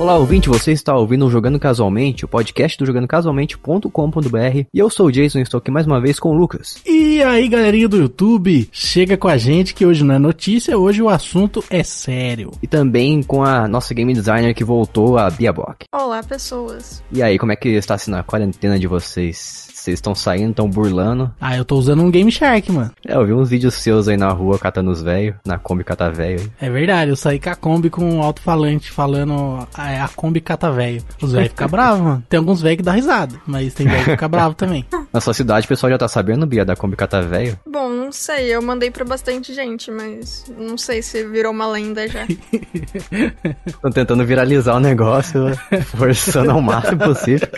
Olá, ouvinte, você está ouvindo o Jogando Casualmente, o podcast do jogandocasualmente.com.br e eu sou o Jason e estou aqui mais uma vez com o Lucas. E aí, galerinha do YouTube, chega com a gente que hoje não é notícia, hoje o assunto é sério. E também com a nossa game designer que voltou, a Bia Bock. Olá, pessoas. E aí, como é que está sendo a quarentena de vocês? Vocês estão saindo, estão burlando? Ah, eu tô usando um Game Shark, mano. É, eu vi uns vídeos seus aí na rua catando os velhos, na Kombi cata velho. É verdade, eu saí com a Kombi com um alto-falante falando a, a Kombi cata velho. Os velhos ficam bravos, mano. Tem alguns velhos que dá risada, mas tem velho que fica bravo também. Na sua cidade, o pessoal já tá sabendo, Bia, da Kombi cata velho? Bom, não sei, eu mandei pra bastante gente, mas não sei se virou uma lenda já. Estão tentando viralizar o negócio, forçando ao máximo possível.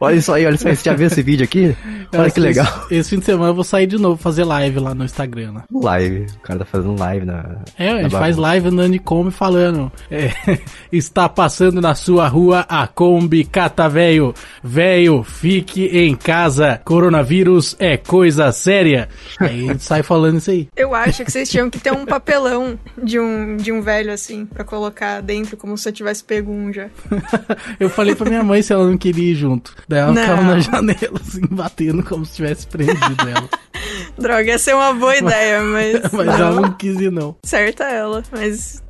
olha isso aí, olha isso aí. Você já viu esse vídeo aqui? Olha que legal. Esse, esse, fim de semana eu vou sair de novo fazer live lá no Instagram. Né? Live. O cara tá fazendo live na. É, a gente faz live andando de Kombi falando. É, está passando na sua rua a Kombi Cata Velho. Velho, fique em casa. Coronavírus é coisa séria. Aí a gente sai falando isso aí. Eu acho que vocês tinham que ter um papelão de um, de um velho assim, pra colocar dentro, como se eu tivesse pego um já. eu falei pra minha mãe se ela não queria ir junto. Daí ela ficava na janela, assim, batendo como se tivesse prendido ela. Droga, essa é uma boa ideia, mas. mas ela não quis ir, não. Certa ela, mas.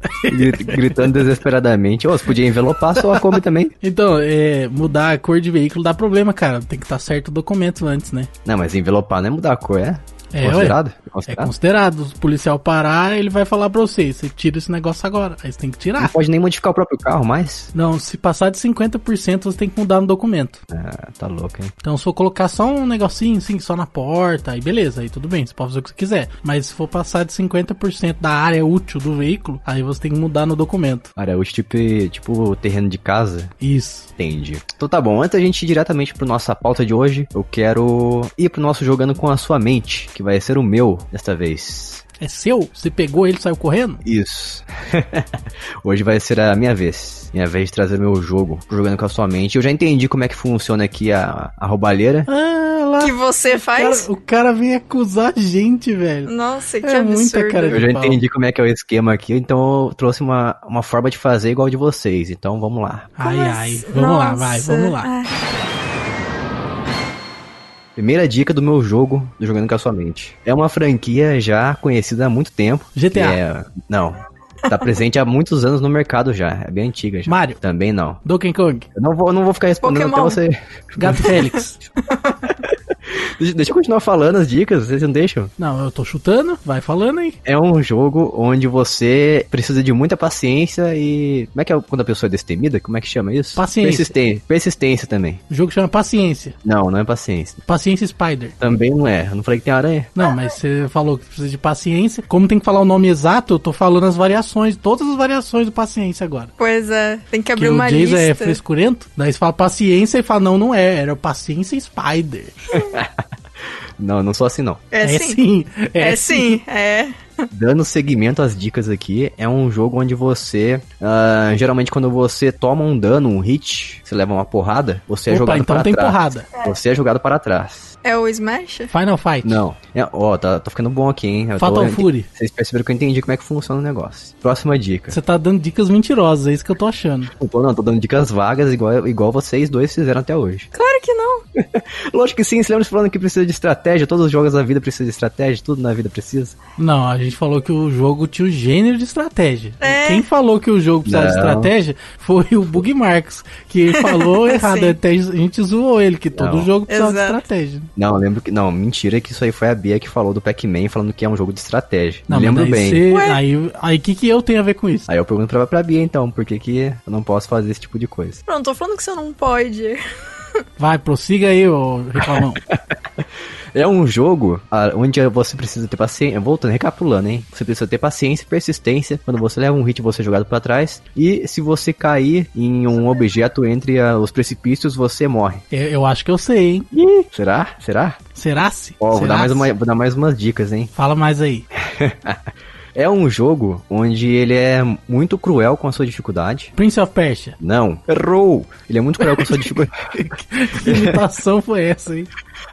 Gritando desesperadamente. Ô, oh, você podia envelopar a sua Kombi também. Então, é, mudar a cor de veículo dá problema, cara. Tem que estar tá certo o documento antes, né? Não, mas envelopar não é mudar a cor, é? É considerado? é considerado? É considerado. Se o policial parar, ele vai falar pra você: você tira esse negócio agora. Aí você tem que tirar. Não pode nem modificar o próprio carro mais? Não, se passar de 50%, você tem que mudar no documento. Ah, tá louco, hein? Então, se for colocar só um negocinho assim, só na porta, aí beleza, aí tudo bem, você pode fazer o que você quiser. Mas se for passar de 50% da área útil do veículo, aí você tem que mudar no documento. Área útil, tipo, tipo terreno de casa? Isso. Entendi. Então tá bom, antes da gente ir diretamente pro nossa pauta de hoje, eu quero ir pro nosso Jogando com a Sua Mente, que vai ser o meu desta vez. É seu? Você pegou ele e saiu correndo? Isso. Hoje vai ser a minha vez. Minha vez de trazer meu jogo, jogando com a sua mente. Eu já entendi como é que funciona aqui a, a roubalheira. Ah, lá. Que você faz? O cara, o cara vem acusar a gente, velho. Nossa, que é absurdo. Muita cara eu já pau. entendi como é que é o esquema aqui, então eu trouxe uma, uma forma de fazer igual de vocês. Então vamos lá. Ai, ai. Vamos Nossa. lá, vai, vamos lá. Ai. Primeira dica do meu jogo, do Jogando com a Sua Mente. É uma franquia já conhecida há muito tempo. GTA. É... Não. Tá presente há muitos anos no mercado já. É bem antiga já. Mario. Também não. Donkey Kong. Eu não vou, não vou ficar respondendo Pokémon. até você. Gato Félix. Deixa eu continuar falando as dicas, vocês não deixam? Não, eu tô chutando, vai falando aí. É um jogo onde você precisa de muita paciência e. Como é que é quando a pessoa é destemida? Como é que chama isso? Paciência. Persistência, persistência também. O jogo chama Paciência. Não, não é paciência. Paciência Spider. Também não é. Eu não falei que tem aranha. Não, mas você falou que precisa de paciência. Como tem que falar o nome exato, eu tô falando as variações, todas as variações do paciência agora. Pois é, tem que abrir que uma o Jason é lista. é frescurento, daí você fala paciência e fala, não, não é, era paciência Spider. Não, não sou assim não. É, é sim. sim. É, é sim. É. Dando seguimento às dicas aqui, é um jogo onde você, uh, geralmente quando você toma um dano, um hit, você leva uma porrada, você é Opa, é jogado então para tem trás. porrada. Você é jogado para trás. É o Smash? Final Fight. Não. É, ó, tá, tá ficando bom aqui, hein? Eu Fatal tô, Fury. Vocês perceberam que eu entendi como é que funciona o negócio. Próxima dica. Você tá dando dicas mentirosas, é isso que eu tô achando. Não tô, não, tô dando dicas vagas igual, igual vocês dois fizeram até hoje. Claro que não. Lógico que sim, você lembra falando que precisa de estratégia, todos os jogos da vida precisam de estratégia, tudo na vida precisa. Não, a gente falou que o jogo tinha o gênero de estratégia. É. Quem falou que o jogo precisava de estratégia foi o Bug Marks, que falou errado, até a gente zoou ele, que todo não. jogo precisava Exato. de estratégia. Não, lembro que. Não, mentira que isso aí foi a Bia que falou do Pac-Man falando que é um jogo de estratégia. Não, lembro bem. Cê, aí, aí que que eu tenho a ver com isso? Aí eu pergunto pra, pra Bia então, por que que eu não posso fazer esse tipo de coisa? Não, tô falando que você não pode. Vai, prossiga aí, ô reclamão. É um jogo onde você precisa ter paciência. Voltando, recapitulando, hein? Você precisa ter paciência e persistência. Quando você leva um hit, você é jogado para trás. E se você cair em um objeto entre os precipícios, você morre. Eu, eu acho que eu sei, hein? Ih, será? Será? Será-se? Ó, vou, dar mais uma, vou dar mais umas dicas, hein? Fala mais aí. É um jogo onde ele é muito cruel com a sua dificuldade. Prince of Persia. Não, errou. Ele é muito cruel com a sua dificuldade. que imitação foi essa, hein?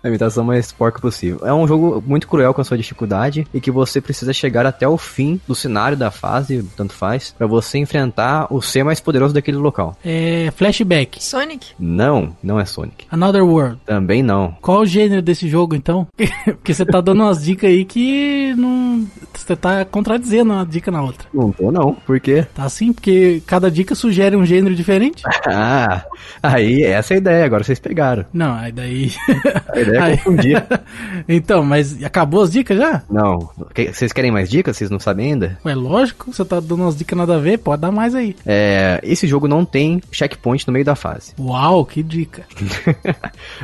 A imitação mais porca possível. É um jogo muito cruel com a sua dificuldade e que você precisa chegar até o fim do cenário da fase, tanto faz, pra você enfrentar o ser mais poderoso daquele local. É. Flashback. Sonic? Não, não é Sonic. Another World. Também não. Qual o gênero desse jogo, então? Porque você tá dando umas dicas aí que não. Você tá contradizendo uma dica na outra. Não tô não, por quê? Tá assim? Porque cada dica sugere um gênero diferente? Ah, aí essa é a ideia, agora vocês pegaram. Não, aí daí. A ideia é Aí- confundir. então, mas acabou as dicas já? Não, vocês querem mais dicas? Vocês não sabem ainda? É lógico, você tá dando umas dicas nada a ver, pode dar mais aí. É, esse jogo não tem checkpoint no meio da fase. Uau, que dica.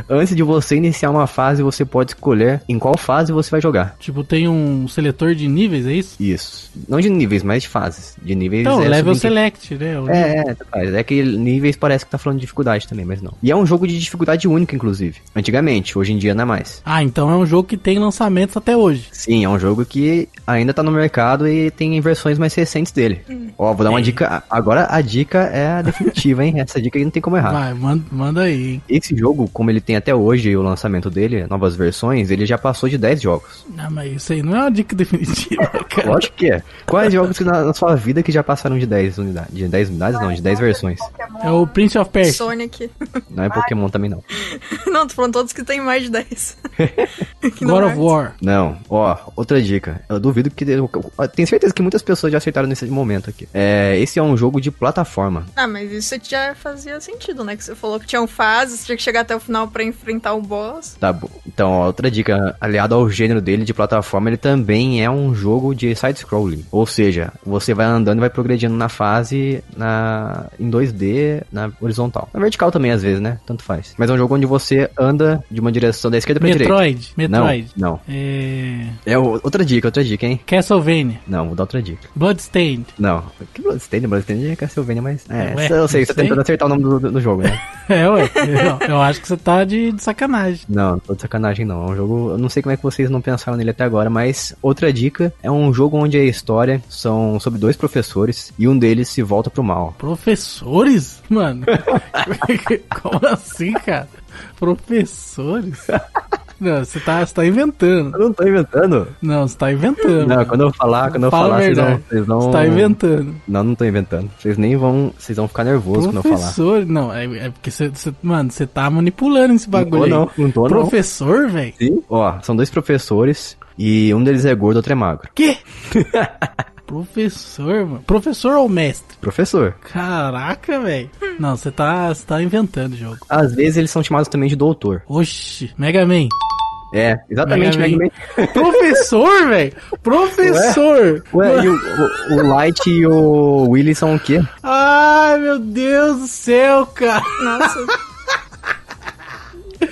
Antes de você iniciar uma fase, você pode escolher em qual fase você vai jogar. Tipo, tem um seletor de níveis, é isso? Isso. Não de níveis, mas de fases. De níveis Então, é level select, né? O- É, é, faz. É que níveis parece que tá falando de dificuldade também, mas não. E é um jogo de dificuldade única, inclusive. Antigamente, hoje em dia não é mais. Ah, então é um jogo que tem lançamentos até hoje. Sim, é um jogo que ainda tá no mercado e tem versões mais recentes dele. Ó, vou dar uma É. dica. Agora a dica é a definitiva, hein? Essa dica aí não tem como errar. Vai, manda, manda aí, hein? Esse jogo, como ele tem até hoje o lançamento dele, novas versões, ele já passou de 10 jogos. Não, mas isso aí não é uma dica definitiva, cara. Lógico que é. Quais jogos que na, na sua vida que já passaram de 10 unidades? De 10 unidades? Não, de 10 versões. É o Prince of Persia. Sonic. Não é Pokémon também não. Não, tô falando todos que tem mais de 10. Que God of é. War. Não, ó, outra dica. Eu duvido que. Eu, eu tenho certeza que muitas pessoas já acertaram nesse momento aqui. É, esse é um jogo de plataforma. Ah, mas isso já fazia sentido, né? Que você falou que tinham fases, tinha que chegar até o final pra enfrentar o boss. Tá bom. Então, ó, outra dica, aliado ao gênero dele de plataforma, ele também é um jogo de side-scrolling. Ou seja, você vai andando e vai progredindo na fase na em 2D, na horizontal. Na vertical também, às vezes, né? Tanto faz. Mas é um jogo onde você anda de uma direção da esquerda pra direita. Metroid. Metroid. Não, não. É... É outra dica, outra dica, hein? Castlevania. Não, vou dar outra dica. Bloodstained. Não. Que Bloodstained? Bloodstained é Castlevania, mas... É, Ué, eu sei, você tá tentando acertar o nome do, do- jogo, né? É, ué. Eu, eu acho que você tá de, de sacanagem. Não, não tô de sacanagem não. É um jogo. Eu não sei como é que vocês não pensaram nele até agora, mas outra dica é um jogo onde a história são sobre dois professores e um deles se volta pro mal. Professores? Mano. Como assim, cara? Professores? Não, você tá, você tá inventando. Eu não tô inventando. Não, você tá inventando. Não, quando eu falar, quando eu Fala falar, vocês vão, verdade. vocês vão. Você tá inventando. Não, não tô inventando. Vocês nem vão. Vocês vão ficar nervosos quando eu falar. Professor? Não, é, é porque você, você- Mano, você tá manipulando esse Não bagulho tô, aí. não, não tô, não. Professor, velho? Sim. Ó, são dois professores e um deles é gordo, outro é magro. Quê? Professor, mano. Professor ou mestre? Professor. Caraca, velho. Não, você tá, tá inventando o jogo. Às vezes eles são chamados também de doutor. Oxi, Mega Man. É, exatamente, Mega Mega Man. Man. Professor, velho. Professor. Ué, e o, o, o Light e o Willy são o quê? Ai, meu Deus do céu, cara. Nossa,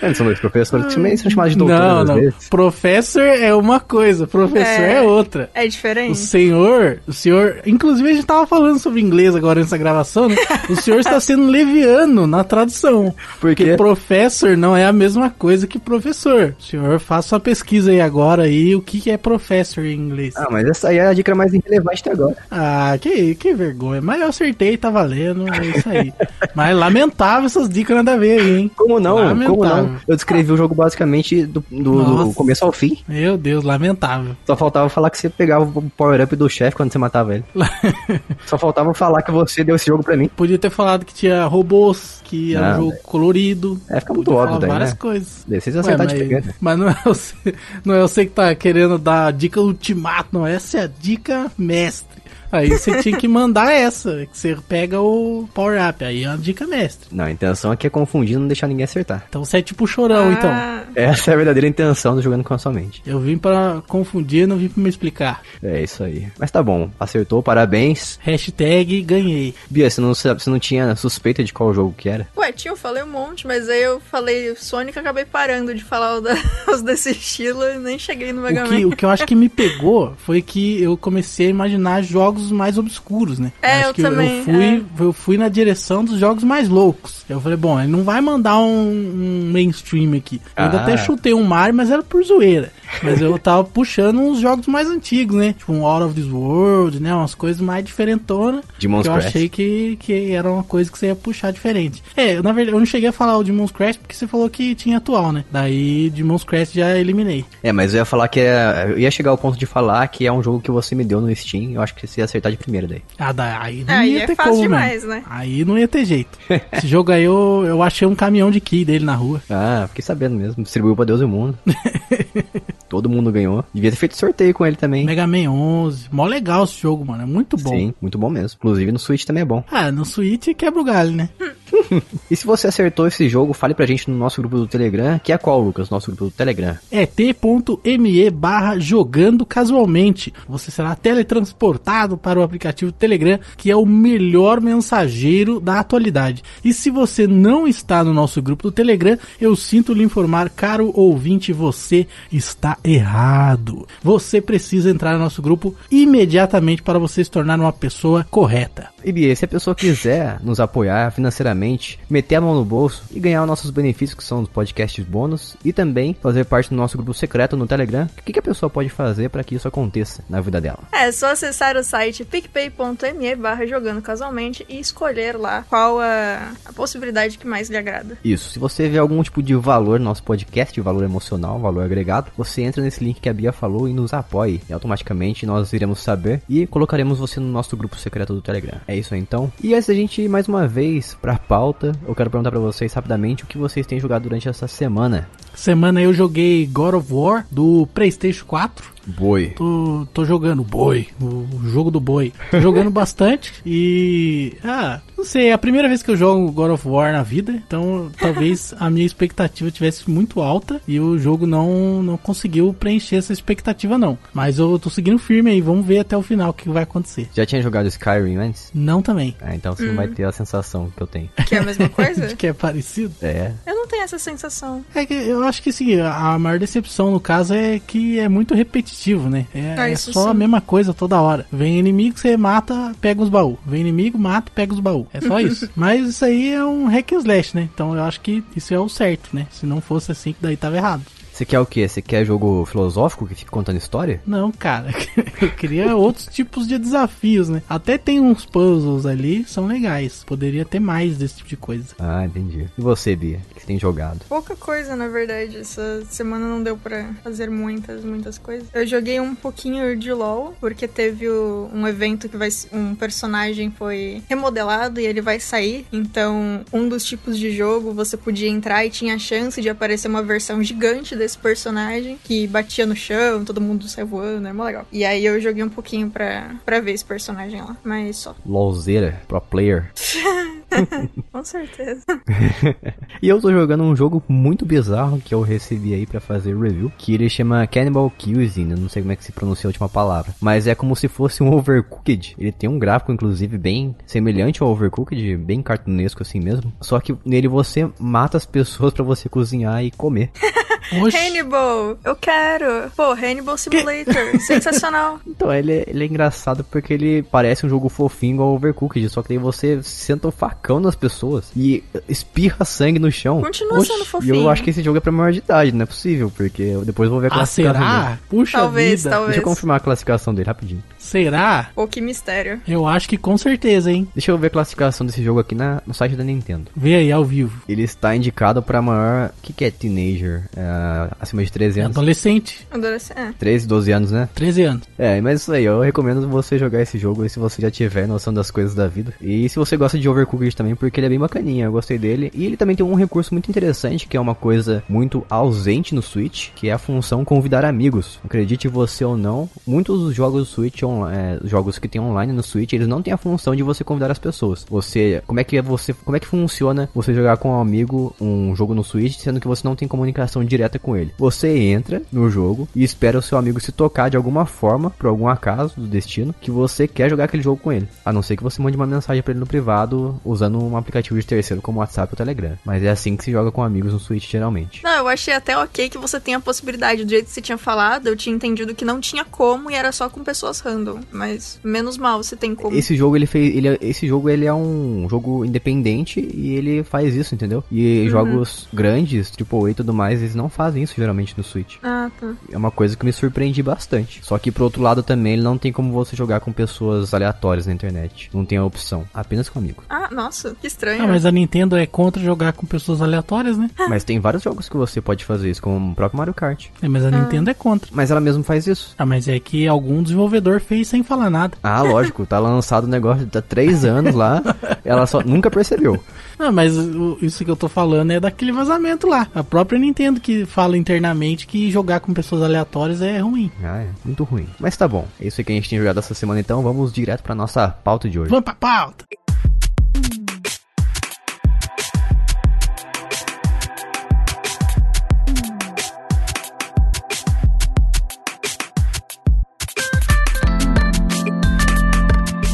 Eles são dois professores também são chamados de doutor não, às não. vezes. Professor é uma coisa, professor é, É. outra. é O diferente. senhor, o senhor, inclusive a gente tava falando sobre inglês agora nessa gravação, né? O senhor está sendo leviano na tradução. Por Porque quê? professor não é a mesma coisa que professor. O senhor faça uma pesquisa aí agora aí, o que que é professor em inglês. Ah, mas essa aí é a dica mais irrelevante até agora. Ah, que, que vergonha. Mas eu acertei, tá valendo, é isso aí. Mas lamentável essas dicas nada a ver aí, hein? Como não? Lamentável. Como não? Eu descrevi o jogo basicamente do, do- do começo ao fim. Meu Deus, lamentável. Só faltava falar que você pegava o power-up do chefe quando você matava ele. Só faltava falar que você deu esse jogo pra mim. Podia ter falado que tinha robôs, que era um Não, jogo colorido. É, fica muito óbvio daí, várias né? coisas. Vocês Ué, acertaram mas, de mas não é, você, não é você que tá querendo dar a dica ultimata, não. Essa é a dica mestre. Aí você tinha que mandar essa, que você pega o power up, aí é a dica mestre. Não, a intenção aqui é confundir e não deixar ninguém acertar. Então você é tipo chorão, então. Ah, Essa é a verdadeira intenção do jogando com a sua mente. Eu vim pra confundir, não vim pra me explicar. É isso aí. Mas tá bom, acertou, parabéns. Hashtag ganhei. Bia, você não, você não tinha suspeita de qual jogo que era? Ué, tio, eu falei um monte, mas aí eu falei Sonic e acabei parando de falar o da- os desse estilo e nem cheguei no Mega O que, Man. o que eu acho que me pegou foi que eu comecei a imaginar jogos mais obscuros, né? É, acho eu que também, Eu fui, eu fui na direção dos jogos mais loucos. Eu falei, bom, ele não vai mandar um, um mainstream aqui. Eu ainda Ah. até chutei um Mario, mas era por zoeira. Mas eu tava puxando uns jogos mais antigos, né? Tipo um Out of This World, né? Umas coisas mais diferentonas. Demon's que eu Crash. achei que, que era uma coisa que você ia puxar diferente. É, na verdade, eu não cheguei a falar o Demon's Crash porque você falou que tinha atual, né? Daí Demon's Crash já eliminei. É, mas eu ia falar que é. Eu ia chegar ao ponto de falar que é um jogo que você me deu no Steam. Eu acho que você ia acertar de primeira daí. Ah, daí aí não Aí ia é ter fácil como, demais, mesmo. né? Aí não ia ter jeito. Esse jogo aí eu, eu achei um caminhão de key dele na rua. Ah, fiquei sabendo mesmo. Distribuiu pra Deus e o mundo. Todo mundo ganhou. Devia ter feito sorteio com ele também. Mega Man 11. Mó legal esse jogo, mano. É muito bom. Sim, muito bom mesmo. Inclusive no Switch também é bom. Ah, no Switch quebra o galho, né? E se você acertou esse jogo, fale pra gente no nosso grupo do Telegram, que é qual, Lucas? Nosso grupo do Telegram. É t.me barra jogando casualmente. Você será teletransportado para o aplicativo Telegram, que é o melhor mensageiro da atualidade. E se você não está no nosso grupo do Telegram, eu sinto lhe informar, caro ouvinte, você está errado. Você precisa entrar no nosso grupo imediatamente para você se tornar uma pessoa correta. E Bia, se a pessoa quiser nos apoiar financeiramente, meter a mão no bolso e ganhar os nossos benefícios, que são os podcasts bônus, e também fazer parte do nosso grupo secreto no Telegram, o que, que a pessoa pode fazer para que isso aconteça na vida dela? É só acessar o site picpay.me barra jogando casualmente e escolher lá qual a, a possibilidade que mais lhe agrada. Isso, se você vê algum tipo de valor no nosso podcast, valor emocional, valor agregado, você entra nesse link que a Bia falou e nos apoie. E automaticamente nós iremos saber e colocaremos você no nosso grupo secreto do Telegram. É isso aí então. E antes da gente ir mais uma vez pra pauta, eu quero perguntar pra vocês rapidamente o que vocês têm jogado durante essa semana. Semana eu joguei God of War do PlayStation 4. Boi. Tô, tô jogando boi, o, o jogo do boi. Tô jogando bastante e. Ah, não sei, é a primeira vez que eu jogo God of War na vida, então talvez a minha expectativa tivesse muito alta e o jogo não, não conseguiu preencher essa expectativa, não. Mas eu tô seguindo firme aí, vamos ver até o final o que vai acontecer. Já tinha jogado Skyrim antes? Não também. Ah, então você não vai ter a sensação que eu tenho. Que é a mesma coisa? Que é parecido. É. Eu não tenho essa sensação. É que eu acho que sim, a maior decepção no caso é que é muito repetitivo, né? É, Ah, é isso só a sim. mesma coisa toda hora. Vem inimigo, você mata, pega os baús. Vem inimigo, mata, pega os baús. É só isso. Mas isso aí é um hack slash, né? Então eu acho que isso é o certo, né? Se não fosse assim, que daí tava errado. Você quer o quê? Você quer jogo filosófico que fica contando história? Não, cara. Eu queria outros tipos de desafios, né? Até tem uns puzzles ali, são legais. Poderia ter mais desse tipo de coisa. Ah, entendi. E você, Bia? O que você tem jogado? Pouca coisa, na verdade. Essa semana não deu pra fazer muitas, muitas coisas. Eu joguei um pouquinho de LoL, porque teve o- um evento que vai. Um personagem foi remodelado e ele vai sair. Então, um dos tipos de jogo você podia entrar e tinha a chance de aparecer uma versão gigante desse personagem que batia no chão, todo mundo saiu voando, é mó legal. E aí eu joguei um pouquinho pra, pra ver esse personagem lá, mas só. LOLzeira, pro player. Com certeza. E eu tô jogando um jogo muito bizarro que eu recebi aí pra fazer review, que ele chama Cannibal Cuisine, eu não sei como é que se pronuncia a última palavra, mas é como se fosse um Overcooked. Ele tem um gráfico inclusive bem semelhante ao Overcooked, bem cartunesco assim mesmo. Só que nele você mata as pessoas pra você cozinhar e comer. Oxi. Hannibal, eu quero. Pô, Hannibal Simulator, sensacional. Então, ele é, ele é engraçado porque ele parece um jogo fofinho igual Overcooked, só que daí você senta o facão nas pessoas e espirra sangue no chão. Continua Oxi, sendo E fofinho. eu acho que esse jogo é pra maior de idade, não é possível, porque eu depois vou ver a Ah, classificação dele. será? Puxa Talvez, vida. talvez. Deixa eu confirmar a classificação dele rapidinho. Será? Pô, que mistério. Eu acho que com certeza, hein? Deixa eu ver a classificação desse jogo aqui na, no site da Nintendo. Vê aí ao vivo. Ele está indicado pra maior. O que, que é teenager? É, acima de 13 É anos. adolescente, Adolescente. É. 13, 12 anos, né? 13 anos. É, mas isso aí, eu recomendo você jogar esse jogo aí se você já tiver noção das coisas da vida. E se você gosta de Overcooked também, porque ele é bem bacaninha, eu gostei dele. E ele também tem um recurso muito interessante, que é uma coisa muito ausente no Switch, que é a função convidar amigos. Acredite você ou não, muitos dos jogos do Switch, é, jogos que tem online no Switch, eles não têm a função de você convidar as pessoas. Você, como é que é você, como é que funciona você jogar com um amigo um jogo no Switch, sendo que você não tem comunicação direta com ele? Você entra no jogo e espera o seu amigo se tocar de alguma forma, por algum acaso do destino, que você quer jogar aquele jogo com ele. A não ser que você mande uma mensagem pra ele no privado usando um aplicativo de terceiro como WhatsApp ou Telegram. Mas é assim que se joga com amigos no Switch geralmente. Não, eu achei até ok que você tenha a possibilidade. Do jeito que você tinha falado, eu tinha entendido que não tinha como e era só com pessoas random. Mas menos mal você tem como. Esse jogo ele fez, ele é- esse jogo ele é um jogo independente e ele faz isso, entendeu? E jogos grandes, AAA e tudo mais, eles não fazem isso geralmente no Switch. Ah, tá. É uma coisa que me surpreendi bastante. Só que, por outro lado, também ele não tem como você jogar com pessoas aleatórias na internet. Não tem a opção. Apenas com amigo. Ah, nossa, que estranho. Ah, mas a Nintendo é contra jogar com pessoas aleatórias, né? Mas tem vários jogos que você pode fazer isso, como o próprio Mario Kart. É, mas a Nintendo é contra. Mas ela mesmo faz isso. Ah, mas é que algum desenvolvedor fez sem falar nada. Ah, lógico, tá lançado o negócio há três anos lá, ela só nunca percebeu. Não, mas o- isso que eu tô falando é daquele vazamento lá. A própria Nintendo que fala internamente que jogar com pessoas aleatórias é ruim. Ah, é, muito ruim. Mas tá bom, é isso que a gente tem jogado essa semana então, vamos direto pra nossa pauta de hoje. Vamos pra pauta!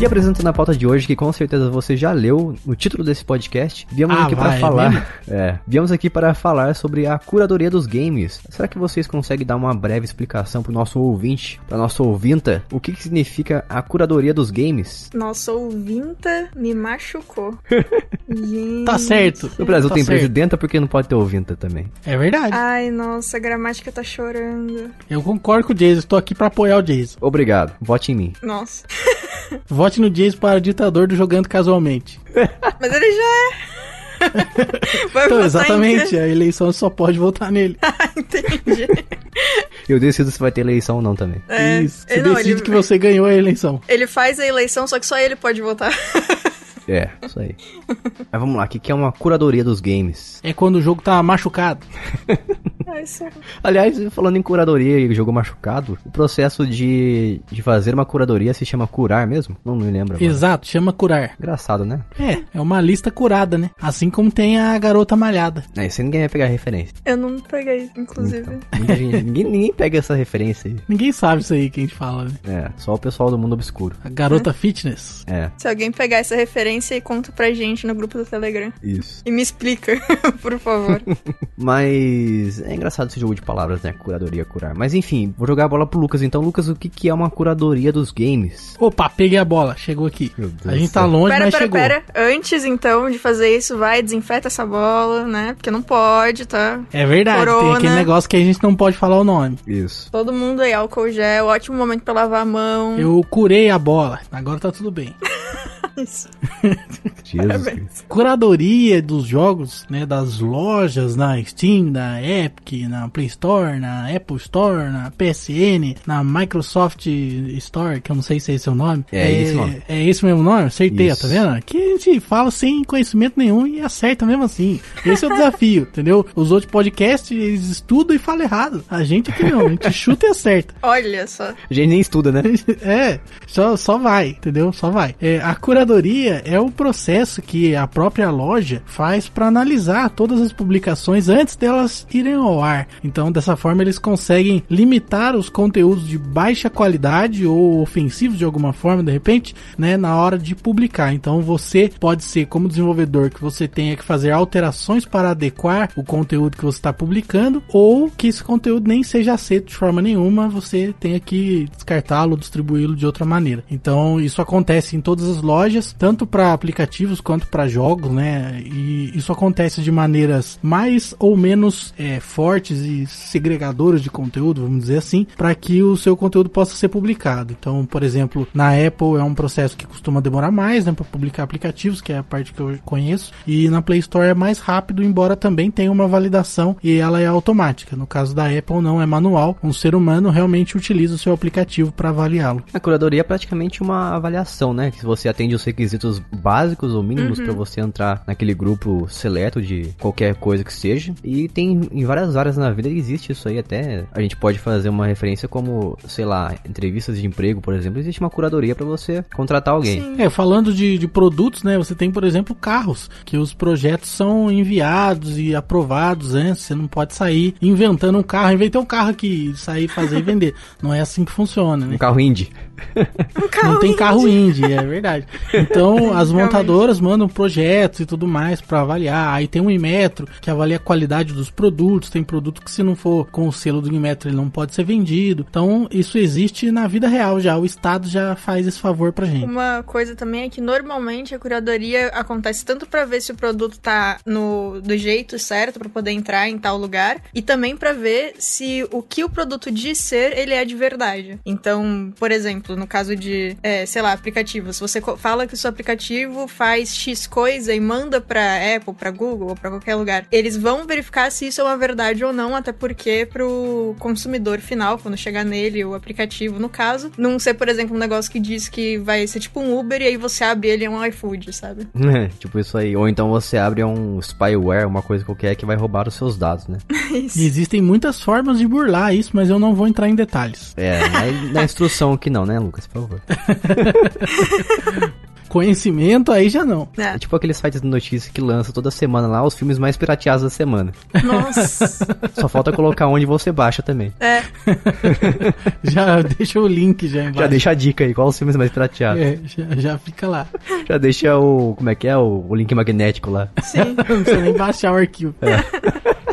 E apresentando a pauta de hoje, que com certeza você já leu no título desse podcast, viemos Ah, aqui para é falar. mesmo? É, viemos aqui para falar sobre a curadoria dos games. Será que vocês conseguem dar uma breve explicação pro nosso ouvinte, pra nossa ouvinta, o que, que significa a curadoria dos games? Nossa ouvinta me machucou. Gente. Tá certo. No Brasil Tá tem certo. presidenta porque não pode ter ouvinta também. É verdade. Ai, nossa, a gramática tá chorando. Eu concordo com o Jason, estou aqui pra apoiar o Jason. Obrigado, vote em mim. Nossa. Vote no Jason para ditador do Jogando Casualmente. Mas ele já é. Vai Então, em exatamente, a eleição só pode votar nele. Ah, entendi. Eu decido se vai ter eleição ou não também. É, Isso, você ele- não, decide ele- que você ganhou a eleição. Ele faz a eleição, só que só ele pode votar. É, isso aí. Mas vamos lá, o que, que é uma curadoria dos games? É quando o jogo tá machucado. Só... Aliás, falando em curadoria e jogo machucado, o processo de, de fazer uma curadoria se chama curar mesmo? Não me lembro. agora. Exato, chama curar. Engraçado, né? É, é uma lista curada, né? Assim como tem a garota malhada. É, isso aí ninguém vai pegar referência. Eu não peguei, inclusive. Então, gente- ninguém, ninguém pega essa referência aí. Ninguém sabe isso aí que a gente fala, né? É, só o pessoal do mundo obscuro. A garota fitness. É, Se alguém pegar essa referência e conta pra gente no grupo do Telegram. isso. E me explica, por favor. Mas é engraçado esse jogo de palavras, né? Curadoria, curar. Mas enfim, vou jogar a bola pro Lucas. Então, Lucas, o que, que é uma curadoria dos games? Opa, peguei a bola, chegou aqui. Meu Deus A gente tá longe, pera, mas pera, chegou. pera. Antes, então, de fazer isso, vai, desinfeta essa bola, né? Porque não pode, tá? É verdade, tem Corona. aquele negócio que a gente não pode falar o nome. Isso. Todo mundo aí, álcool gel, ótimo momento pra lavar a mão. Eu curei a bola, agora tá tudo bem. Isso. Jesus. Cristo. Curadoria dos jogos, né, das lojas na Steam, na Epic, na Play Store, na Apple Store, na PSN, na Microsoft Store, que eu não sei se é esse o nome. É esse o nome. É esse mesmo nome? Acertei, Isso. tá vendo? Que a gente fala sem conhecimento nenhum e acerta mesmo assim. Esse é o desafio, entendeu? Os outros podcasts, eles estudam e falam errado. A gente aqui não, a gente chuta e acerta. Olha só. A gente nem estuda, né? É, só, só vai, entendeu? Só vai. É, a curadoria é o processo que a própria loja faz para analisar todas as publicações antes delas irem ao ar. Então, dessa forma, eles conseguem limitar os conteúdos de baixa qualidade ou ofensivos de alguma forma, de repente, né, na hora de publicar. Então, você pode ser, como desenvolvedor, que você tenha que fazer alterações para adequar o conteúdo que você está publicando, ou que esse conteúdo nem seja aceito de forma nenhuma, você tenha que descartá-lo, distribuí-lo de outra maneira. Então, isso acontece em todas as lojas, tanto para aplicativos quanto para jogos, né? E isso acontece de maneiras mais ou menos é, fortes e segregadoras de conteúdo, vamos dizer assim, para que o seu conteúdo possa ser publicado. Então, por exemplo, na Apple é um processo que costuma demorar mais, né, para publicar aplicativos, que é a parte que eu conheço, e na Play Store é mais rápido, embora também tenha uma validação e ela é automática. No caso da Apple não é manual, um ser humano realmente utiliza o seu aplicativo para avaliá-lo. A curadoria é praticamente uma avaliação, né? Que você atende os requisitos básicos ou mínimos pra você entrar naquele grupo seleto de qualquer coisa que seja. E tem em várias áreas na vida existe isso aí até. A gente pode fazer uma referência como, sei lá, entrevistas de emprego, por exemplo, existe uma curadoria pra você contratar alguém. Sim. É, falando de, de produtos, né? Você tem, por exemplo, carros, que os projetos são enviados e aprovados antes. Você não pode sair inventando um carro, inventei um carro aqui, sair fazer e vender. Não é assim que funciona, né? Um carro indie. Um carro Não tem indie. carro indie, é verdade. Então, as montadoras mandam projetos e tudo mais para avaliar. Aí tem um Inmetro que avalia a qualidade dos produtos. Tem produto que, se não for com o selo do Inmetro, ele não pode ser vendido. Então, isso existe na vida real já. O Estado já faz esse favor pra gente. Uma coisa também é que normalmente a curadoria acontece tanto para ver se o produto tá no, do jeito certo para poder entrar em tal lugar e também para ver se o que o produto diz ser ele é de verdade. Então, por exemplo, no caso de, é, sei lá, aplicativo, se você fala que o seu aplicativo faz X coisa e manda para Apple, para Google ou para qualquer lugar, eles vão verificar se isso é uma verdade ou não, até porque pro consumidor final, quando chegar nele o aplicativo, no caso, não ser, por exemplo, um negócio que diz que vai ser tipo um Uber e aí você abre ele é um iFood, sabe? É, tipo isso aí. Ou então você abre um spyware, uma coisa qualquer que vai roubar os seus dados, né? isso. E existem muitas formas de burlar isso, mas eu não vou entrar em detalhes. É, na, na instrução que não, né, Lucas? Por favor. Conhecimento aí já não. É. é tipo aqueles sites de notícias que lança toda semana lá os filmes mais pirateados da semana. Nossa. Só falta colocar onde você baixa também. É. já deixa o link já embaixo. Já deixa a dica aí, qual os filmes mais pirateados. É, já, já fica lá. Já deixa o, como é que é, o, o link magnético lá. Sim. não precisa nem baixar o arquivo. É.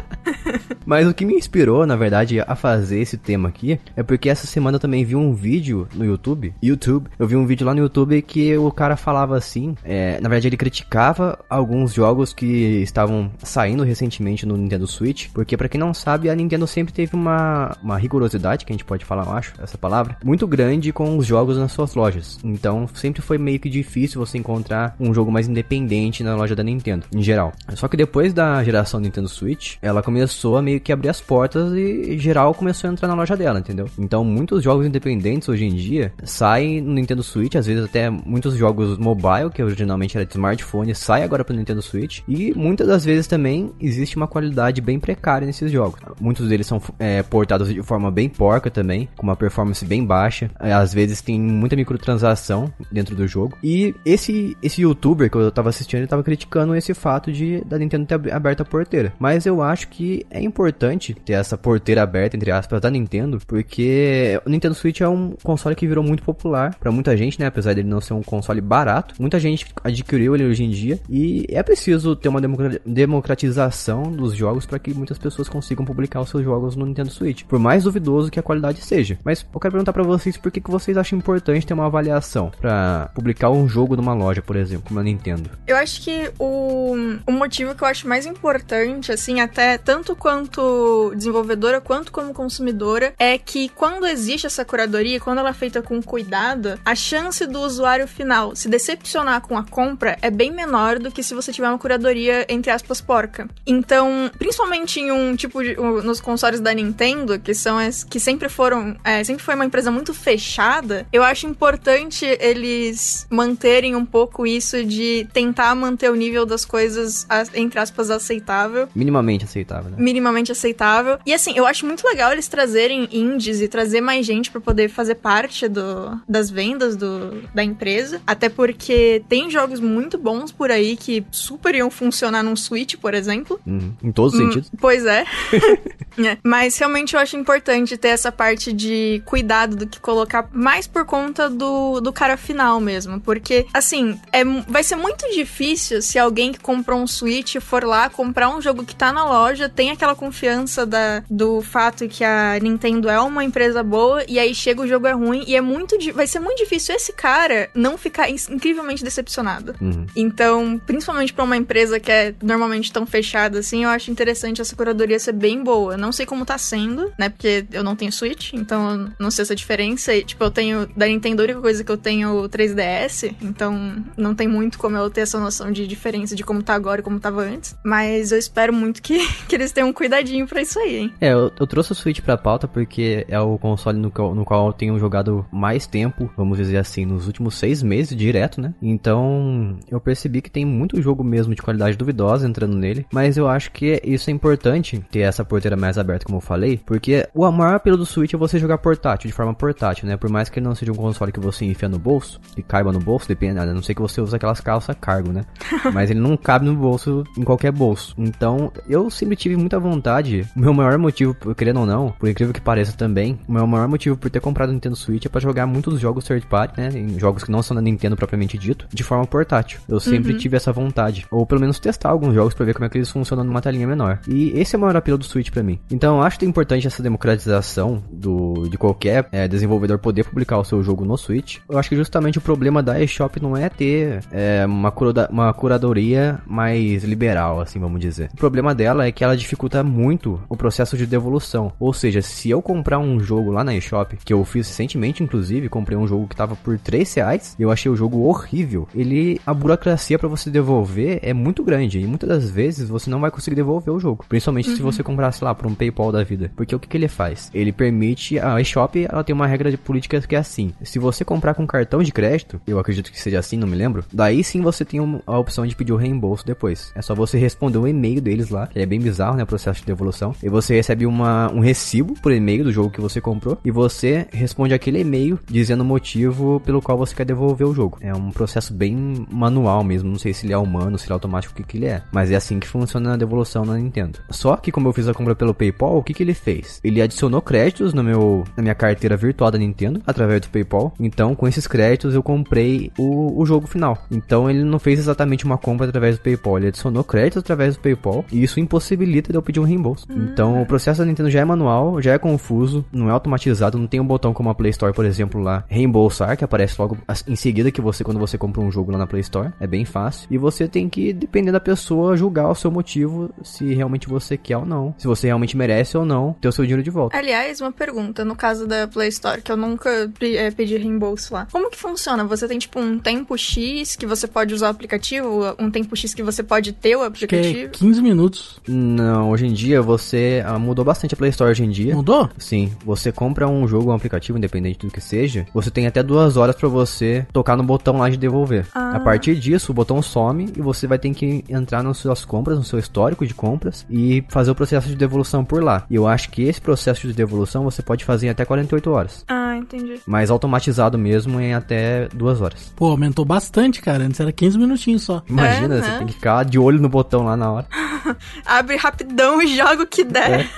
Mas o que me inspirou, na verdade, a fazer esse tema aqui é porque essa semana eu também vi um vídeo no YouTube. YouTube. Eu vi um vídeo lá no YouTube que o cara falava assim. É, na verdade, ele criticava alguns jogos que estavam saindo recentemente no Nintendo Switch. Porque, para quem não sabe, a Nintendo sempre teve uma, uma rigorosidade, que a gente pode falar, eu acho, essa palavra, muito grande com os jogos nas suas lojas. Então, sempre foi meio que difícil você encontrar um jogo mais independente na loja da Nintendo, em geral. Só que depois da geração Nintendo Switch, ela começou a meio que abrir as portas e geral começou a entrar na loja dela, entendeu? Então muitos jogos independentes hoje em dia saem no Nintendo Switch, às vezes até muitos jogos mobile, que originalmente era de smartphone, sai agora para Nintendo Switch e muitas das vezes também existe uma qualidade bem precária nesses jogos. Muitos deles são é, portados de forma bem porca também, com uma performance bem baixa. É, às vezes tem muita microtransação dentro do jogo. E esse esse youtuber que eu tava assistindo, ele tava criticando esse fato de da Nintendo ter aberto a porteira. Mas eu acho que é importante importante ter essa porteira aberta, entre aspas, da Nintendo, porque o Nintendo Switch é um console que virou muito popular para muita gente, né? Apesar dele não ser um console barato, muita gente adquiriu ele hoje em dia e é preciso ter uma democratização dos jogos para que muitas pessoas consigam publicar os seus jogos no Nintendo Switch, por mais duvidoso que a qualidade seja. Mas eu quero perguntar para vocês por que, que vocês acham importante ter uma avaliação para publicar um jogo numa loja, por exemplo, como a Nintendo. Eu acho que o, o motivo que eu acho mais importante, assim, até tanto quanto quanto desenvolvedora quanto como consumidora é que quando existe essa curadoria, quando ela é feita com cuidado, a chance do usuário final se decepcionar com a compra é bem menor do que se você tiver uma curadoria entre aspas porca. Então, principalmente em um tipo de, nos consoles da Nintendo, que são as que sempre foram, é, sempre foi uma empresa muito fechada, eu acho importante eles manterem um pouco isso de tentar manter o nível das coisas entre aspas aceitável. Minimamente aceitável, né? Minimamente aceitável. E assim, eu acho muito legal eles trazerem indies e trazer mais gente para poder fazer parte do, das vendas do, da empresa. Até porque tem jogos muito bons por aí que super iam funcionar num Switch, por exemplo. Uhum. Em todos os hum, sentidos. Pois é. é. Mas realmente eu acho importante ter essa parte de cuidado do que colocar mais por conta do, do cara final mesmo. Porque, assim, é, vai ser muito difícil se alguém que comprou um Switch for lá comprar um jogo que tá na loja, tem aquela confiança da, do fato que a Nintendo é uma empresa boa e aí chega o jogo é ruim e é muito vai ser muito difícil esse cara não ficar incrivelmente decepcionado. Uhum. Então, principalmente para uma empresa que é normalmente tão fechada assim, eu acho interessante essa curadoria ser bem boa. Não sei como tá sendo, né? Porque eu não tenho Switch, então não sei essa diferença. E, tipo, eu tenho da Nintendo a única coisa que eu tenho 3DS, então não tem muito como eu ter essa noção de diferença de como tá agora e como tava antes. Mas eu espero muito que, que eles tenham cuidado pra isso aí, hein? É, eu, eu trouxe o Switch pra pauta porque é o console no qual, no qual eu tenho jogado mais tempo, vamos dizer assim, nos últimos seis meses direto, né? Então, eu percebi que tem muito jogo mesmo de qualidade duvidosa entrando nele, mas eu acho que isso é importante, ter essa porteira mais aberta, como eu falei, porque o maior apelo do Switch é você jogar portátil, de forma portátil, né? Por mais que ele não seja um console que você enfia no bolso, e caiba no bolso, depende, a não ser que você use aquelas calças cargo, né? mas ele não cabe no bolso, em qualquer bolso. Então, eu sempre tive muita vontade verdade, o meu maior motivo, querendo ou não, por incrível que pareça também, o meu maior motivo por ter comprado o Nintendo Switch é pra jogar muitos jogos third party, né? Em jogos que não são da Nintendo propriamente dito, de forma portátil. Eu sempre uhum. tive essa vontade. Ou pelo menos testar alguns jogos pra ver como é que eles funcionam numa telinha menor. E esse é o maior apelo do Switch para mim. Então eu acho que é importante essa democratização do, de qualquer é, desenvolvedor poder publicar o seu jogo no Switch. Eu acho que justamente o problema da eShop não é ter é, uma, cura, uma curadoria mais liberal, assim vamos dizer. O problema dela é que ela dificulta muito o processo de devolução. Ou seja, se eu comprar um jogo lá na eShop, que eu fiz recentemente, inclusive, comprei um jogo que tava por 3 reais, eu achei o jogo horrível. Ele, a burocracia para você devolver é muito grande e muitas das vezes você não vai conseguir devolver o jogo, principalmente uhum. se você comprasse lá por um PayPal da vida. Porque o que, que ele faz? Ele permite a eShop, ela tem uma regra de políticas que é assim: se você comprar com cartão de crédito, eu acredito que seja assim, não me lembro, daí sim você tem a opção de pedir o reembolso depois. É só você responder o e-mail deles lá, que é bem bizarro, né, o processo de devolução, e você recebe uma, um recibo por e-mail do jogo que você comprou e você responde aquele e-mail dizendo o motivo pelo qual você quer devolver o jogo. É um processo bem manual mesmo, não sei se ele é humano, se ele é automático, o que, que ele é. Mas é assim que funciona a devolução na Nintendo. Só que como eu fiz a compra pelo PayPal, o que, que ele fez? Ele adicionou créditos no meu, na minha carteira virtual da Nintendo, através do PayPal. Então, com esses créditos, eu comprei o, o jogo final. Então, ele não fez exatamente uma compra através do PayPal, ele adicionou créditos através do PayPal e isso impossibilita de eu pedir um reembolso. Hum. Então, o processo da Nintendo já é manual, já é confuso, não é automatizado, não tem um botão como a Play Store, por exemplo, lá, reembolsar, que aparece logo em seguida que você, quando você compra um jogo lá na Play Store. É bem fácil. E você tem que, depender da pessoa, julgar o seu motivo, se realmente você quer ou não. Se você realmente merece ou não ter o seu dinheiro de volta. Aliás, uma pergunta, no caso da Play Store, que eu nunca é, pedi reembolso lá. Como que funciona? Você tem, tipo, um tempo X que você pode usar o aplicativo? Um tempo X que você pode ter o aplicativo? Que é 15 minutos. Não, hoje em dia você... Ah, mudou bastante a Play Store hoje em dia. Mudou? Sim. Você compra um jogo, um aplicativo, independente do que seja, você tem até duas horas para você tocar no botão lá de devolver. Ah. A partir disso, o botão some e você vai ter que entrar nas suas compras, no seu histórico de compras e fazer o processo de devolução por lá. E eu acho que esse processo de devolução você pode fazer em até 48 horas. Ah, entendi. Mas automatizado mesmo em até duas horas. Pô, aumentou bastante, cara. Antes era 15 minutinhos só. Imagina, é, né? você tem que ficar de olho no botão lá na hora. Abre rapidão e joga o que der. É.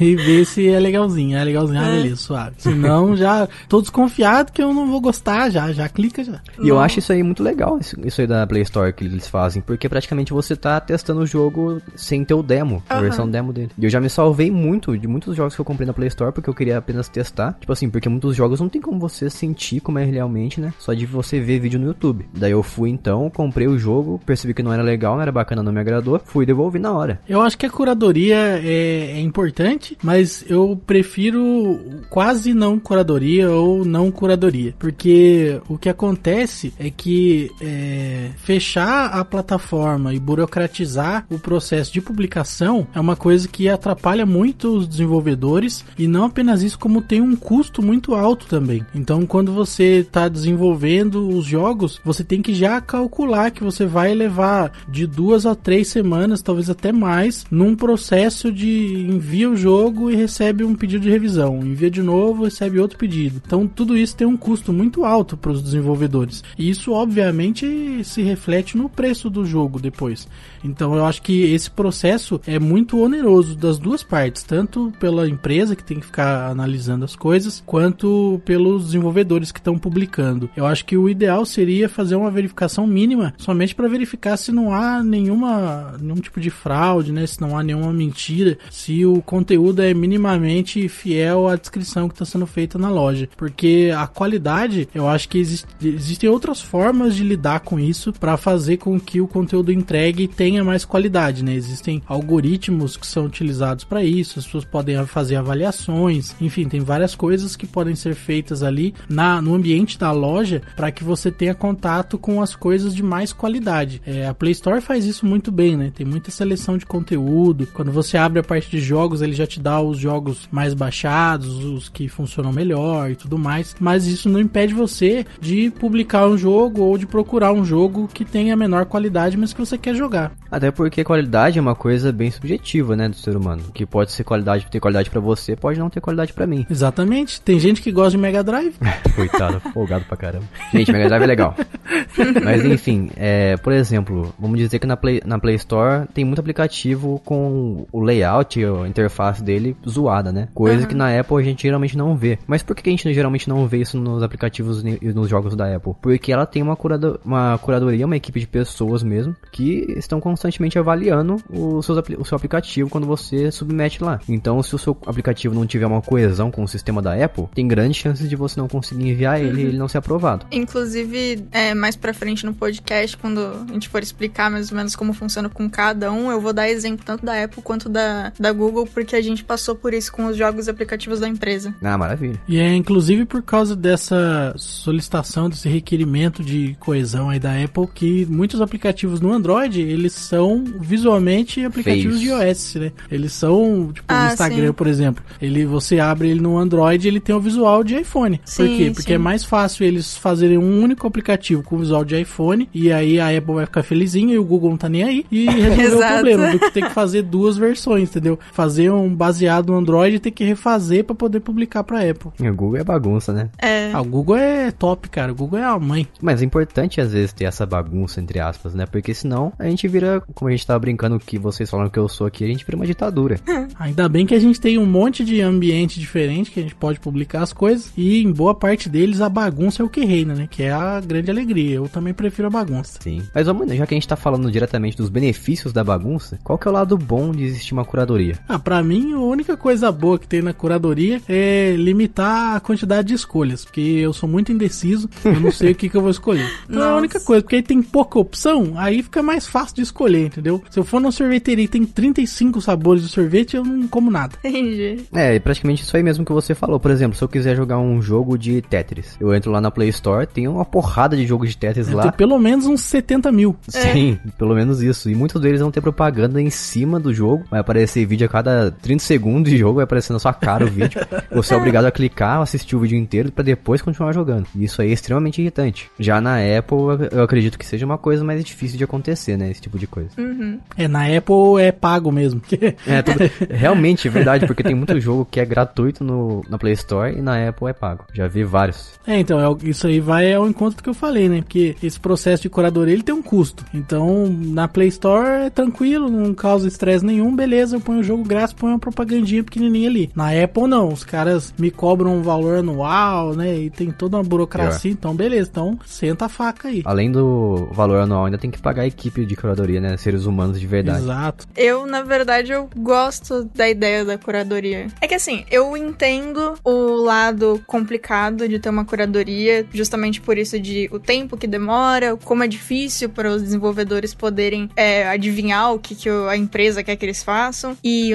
e ver se é legalzinho. É legalzinho, ah, é. beleza, suave. Senão já tô desconfiado que eu não vou gostar, já, já clica já. E eu acho isso aí muito legal, isso aí da Play Store que eles fazem, porque praticamente você tá testando o jogo sem ter o demo, uhum. a versão demo dele. E eu já me salvei muito de muitos jogos que eu comprei na Play Store porque eu queria apenas testar. Tipo assim, porque muitos jogos não tem como você sentir como é realmente, né? Só de você ver vídeo no YouTube. Daí eu fui então, comprei o jogo, percebi que não era legal, não era bacana, não me agradou, fui devolver na hora. Eu acho que a curadoria é, é importante, mas eu prefiro quase não curadoria ou não curadoria. Porque o que acontece é que é, fechar a plataforma e burocratizar o processo de publicação é uma coisa que atrapalha muito os desenvolvedores e não apenas isso, como tem um custo muito alto também. Então, quando você está desenvolvendo os jogos, você tem que já calcular que você vai levar de duas a três semanas, talvez até mais, num processo de envia o jogo e recebe um pedido de revisão, envia de novo, recebe outro pedido. Então, tudo isso tem um custo muito alto para os desenvolvedores. E isso, obviamente, se reflete no preço do jogo depois. Então eu acho que esse processo é muito oneroso das duas partes, tanto pela empresa que tem que ficar analisando as coisas, quanto pelos desenvolvedores que estão publicando. Eu acho que o ideal seria fazer uma verificação mínima, somente para verificar se não há nenhuma nenhum tipo de fraude, né? Se não há nenhuma mentira, se o conteúdo é minimamente fiel à descrição que está sendo feita na loja, porque a qualidade, eu acho que existe, existem outras formas de lidar com isso para fazer com que o conteúdo entregue tenha mais qualidade, né? Existem algoritmos que são utilizados para isso, as pessoas podem fazer avaliações, enfim, tem várias coisas que podem ser feitas ali na, no ambiente da loja para que você tenha contato com as coisas de mais qualidade. É, a Play Store faz isso muito bem, né? Tem muita seleção de conteúdo. Quando você abre a parte de jogos, ele já te dá os jogos mais baixados, os que funcionam melhor e tudo mais. Mas isso não impede você de publicar um jogo ou de procurar um jogo que tenha menor qualidade, mas que você quer jogar. Até porque qualidade é uma coisa bem subjetiva, né, do ser humano. Que pode ser qualidade, ter qualidade pra você, pode não ter qualidade pra mim. Exatamente. Tem gente que gosta de Mega Drive. Coitado, folgado pra caramba. Gente, Mega Drive é legal. Mas enfim, é, por exemplo, vamos dizer que na Play, na Play Store tem muito aplicativo com o layout, a interface dele zoada, né? Coisa que na Apple a gente geralmente não vê. Mas por que a gente geralmente não vê isso nos aplicativos e nos jogos da Apple? Porque ela tem uma, curado, uma curadoria, uma equipe de pessoas mesmo, que estão constantemente avaliando o, seus, o seu aplicativo quando você submete lá. Então, se o seu aplicativo não tiver uma coesão com o sistema da Apple, tem grandes chances de você não conseguir enviar ele e ele não ser aprovado. Inclusive, é, mais pra frente no podcast, quando a gente for explicar mais ou menos como funciona com cada um, eu vou dar exemplo tanto da Apple quanto da, da Google, porque a gente passou por isso com os jogos e aplicativos da empresa. Ah, maravilha. E é inclusive por causa dessa solicitação, desse requerimento de coesão aí da Apple, que muitos aplicativos no Android, eles são visualmente aplicativos Feios. de iOS, né? Eles são, tipo, Ah, o Instagram, sim. por exemplo. Ele, você abre ele no Android, ele tem o visual de iPhone. por Sim, quê? Porque sim. é mais fácil eles fazerem um único aplicativo com visual de iPhone, e aí a Apple vai ficar felizinha e o Google não tá nem aí, e resolver o problema, do que ter que fazer duas versões, entendeu? Fazer um baseado no Android e ter que refazer pra poder publicar pra Apple. E O Google é bagunça, né? É. Ah, o Google é top, cara. O Google é a mãe. Mas é importante às vezes ter essa bagunça, entre aspas, né? Porque senão a gente vira, como a gente tava brincando que vocês falaram que eu sou aqui, a gente vira uma ditadura. Ainda bem que a gente tem um monte de ambiente diferente que a gente pode publicar as coisas. E em boa parte deles a bagunça é o que reina, né? Que é a grande alegria. Eu também prefiro a bagunça. Sim. Mas vamos, já que a gente tá falando diretamente dos benefícios da bagunça, qual que é o lado bom de existir uma curadoria? Ah, pra mim, a única coisa boa que tem na curadoria é limitar a quantidade de escolhas. Porque eu sou muito indeciso, eu não sei o que, que eu vou escolher. Então é a Nossa. única coisa, porque aí tem pouca opção, aí fica mais fácil de escolher, entendeu? Se eu for numa sorveteria e tem 35 sabores de sorvete, eu não como nada. Entendi. É, é praticamente isso aí mesmo que você falou. Por exemplo, se eu quiser jogar um jogo de Tetris, eu entro lá na Play Store, tem uma porrada de jogos de Tetris Tem lá. pelo menos uns 70 mil. Sim, pelo menos isso. E muitos deles vão ter propaganda em cima do jogo. Vai aparecer vídeo a cada 30 segundos de jogo, vai aparecer na sua cara o vídeo. Você é obrigado a clicar, assistir o vídeo inteiro pra depois continuar jogando. Isso aí é extremamente irritante. Já na Apple, eu acredito que seja uma coisa mais difícil de acontecer, né? Esse tipo de coisa. É, na Apple é pago mesmo. É, tudo- realmente é verdade, porque tem muito jogo que é gratuito no, na Play Store e na Apple é pago. Já vi vários. É, então, é o- isso aí vai ao encontro do que eu falei, né? Porque esse processo de curadoria, ele tem um custo. Então, na Play Store é tranquilo, não causa estresse nenhum, beleza, eu ponho o jogo grátis, ponho uma propagandinha pequenininha ali. Na Apple, não, os caras me cobram um valor anual, né? E tem toda uma burocracia, então beleza, então senta a faca aí. Além do valor anual, ainda tem que pagar a equipe de curadoria, né? Seres humanos de verdade. Exato. Eu, na verdade, eu gosto da ideia da curadoria. É que assim, eu entendo o lado complicado de ter uma curadoria, justamente por isso de o tempo que demora, como é difícil para os desenvolvedores poderem é, adivinhar o que, que a empresa quer que eles façam e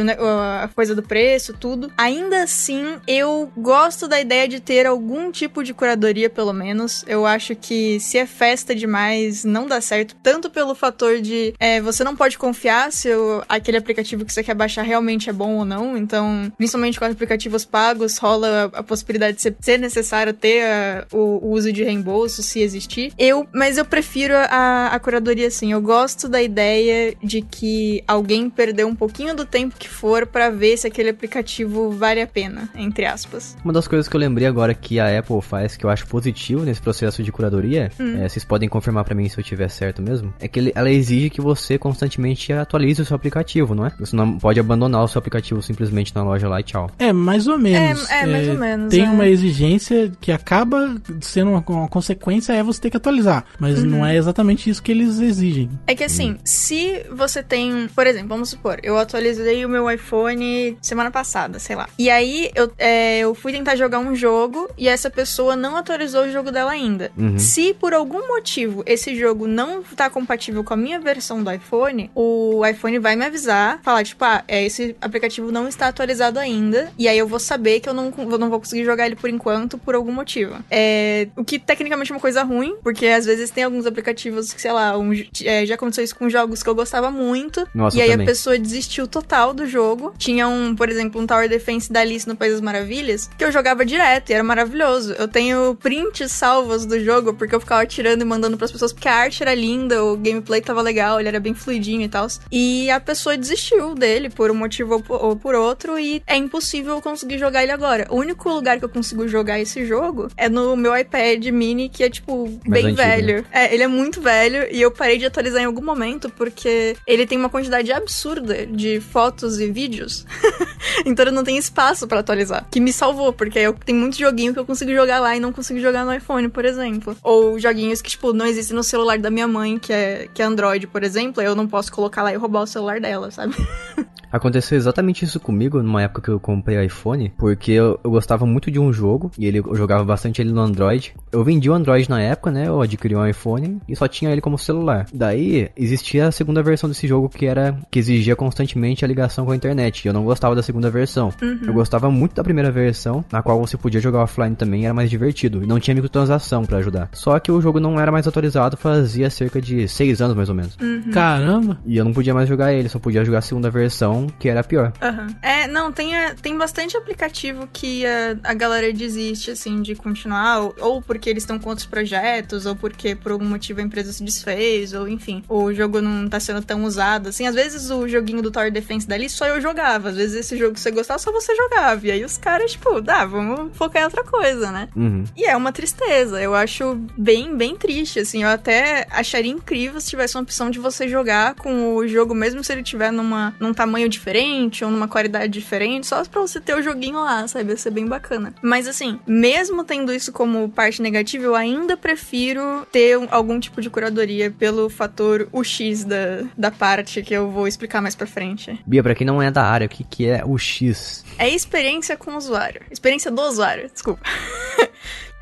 a coisa do preço, tudo. Ainda assim, eu gosto da ideia de ter algum tipo de curadoria, pelo menos. Eu acho que se é festa demais, não dá certo. Tanto pelo fator de é, você não pode confiar se aquele aplicativo que você quer baixar realmente é bom ou não. Então, principalmente com aplicativos pagos, rola a, a possibilidade de ser, ser necessário ter a- o, o uso de reembolso, se existir. Eu, mas eu prefiro a, a curadoria assim. Eu gosto da ideia de que alguém perdeu um pouquinho do tempo que for pra ver se aquele aplicativo vale a pena, entre aspas. Uma das coisas que eu lembrei agora que a Apple faz, que eu acho positivo nesse processo de curadoria, é, vocês podem confirmar pra mim se eu tiver certo mesmo, é que ele- ela exige que você constantemente atualize o seu aplicativo, não é? Você não pode abandonar o seu aplicativo simplesmente na loja lá e tchau. É, mais ou menos. É, é, mais ou menos, Tem é. uma exigência que acaba sendo uma, uma consequência é você ter que atualizar. Mas Uhum. não é exatamente isso que eles exigem. É que assim, se você tem. Por exemplo, vamos supor, eu atualizei o meu iPhone semana passada, sei lá. E aí eu, é, eu fui tentar jogar um jogo e essa pessoa não atualizou o jogo dela ainda. Uhum. Se por algum motivo esse jogo não tá compatível com a minha versão do iPhone, o iPhone vai me avisar, falar, tipo, ah, é, esse aplicativo não está atualizado ainda. E aí eu vou saber que eu não, eu não vou conseguir jogar ele por enquanto por algum motivo. É, o que tecnicamente é uma coisa ruim, porque às vezes tem alguns aplicativos que, sei lá, um- é, já aconteceu isso com jogos que eu gostava muito. Nossa, e aí também. a pessoa desistiu total do jogo. Tinha um, por exemplo, um Tower Defense da Alice no País das Maravilhas, que eu jogava direto e era maravilhoso. Eu tenho prints salvos do jogo porque eu ficava tirando e mandando pras pessoas porque a arte era linda, o gameplay tava legal, ele era bem fluidinho e tal. E a pessoa desistiu dele por um motivo ou por- ou por outro e é impossível eu conseguir jogar ele agora. O único lugar que eu consigo jogar esse jogo é no meu iPad mini, que é tipo bem antigo, né? velho. É, ele é muito velho e eu parei de atualizar em algum momento porque ele tem uma quantidade absurda de fotos e vídeos. então eu não tenho espaço pra atualizar. Que me salvou, porque eu tenho muito joguinho que eu consigo jogar lá e não consigo jogar no iPhone, por exemplo. Ou joguinhos que, tipo, não existem no celular da minha mãe, que é, que é Android, por exemplo. Eu não posso colocar lá e roubar o celular dela, sabe? Aconteceu exatamente isso comigo numa época que eu comprei iPhone, porque eu, eu gostava muito de um jogo e ele, eu jogava bastante ele no Android. Eu vendi o Android na época, né? Eu adquiri um iPhone e só tinha ele como celular. Daí existia a segunda versão desse jogo que era que exigia constantemente a ligação com a internet. E eu não gostava da segunda versão. Eu gostava muito da primeira versão, na qual você podia jogar offline também, era mais divertido e não tinha microtransação pra ajudar. Só que o jogo não era mais atualizado fazia cerca de seis anos mais ou menos. Caramba. E eu não podia mais jogar ele, só podia jogar a segunda versão, que era pior. Aham. É, não, tem, a- tem bastante aplicativo que a, a galera desiste, assim, de continuar, ou, ou porque eles estão com outros projetos, ou porque por algum motivo a empresa se desfez, ou enfim, o jogo não tá sendo tão usado. Assim, às vezes o joguinho do Tower Defense dali só eu jogava, às vezes esse jogo que você gostava só você jogava. E aí os caras, tipo, dá, vamos focar em outra coisa, né? Uhum. E é uma tristeza, eu acho bem, bem triste, assim, eu até acharia incrível se tivesse uma opção de você jogar com o jogo, mesmo se ele tiver numa, num tamanho diferente ou numa qualidade diferente, só pra você ter o joguinho lá, sabe, ia ser bem bacana. Mas assim, mesmo tendo isso como parte negativa, eu ainda prefiro ter um- algum tipo de curadoria pelo fator UX da, da parte que eu vou explicar mais pra frente. Bia, pra quem não é da área, o que, que é o X? É experiência com o usuário. Experiência do usuário, desculpa.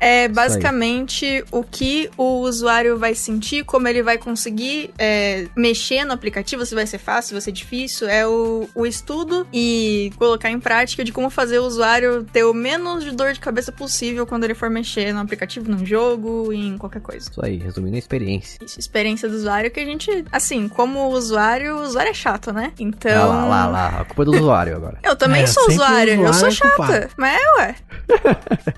É basicamente o que o usuário vai sentir, como ele vai conseguir é, mexer no aplicativo, se vai ser fácil, se vai ser difícil. É o, o estudo e colocar em prática de como fazer o usuário ter o menos de dor de cabeça possível quando ele for mexer no aplicativo, num jogo, em qualquer coisa. Isso aí, resumindo a experiência. Isso, experiência do usuário que a gente, assim, como usuário, o usuário é chato, né? Então. Ah, lá, lá, lá, a culpa é do usuário agora. Eu também É, sou sempre o usuário, eu sou usuário é chata. Mas é, ué.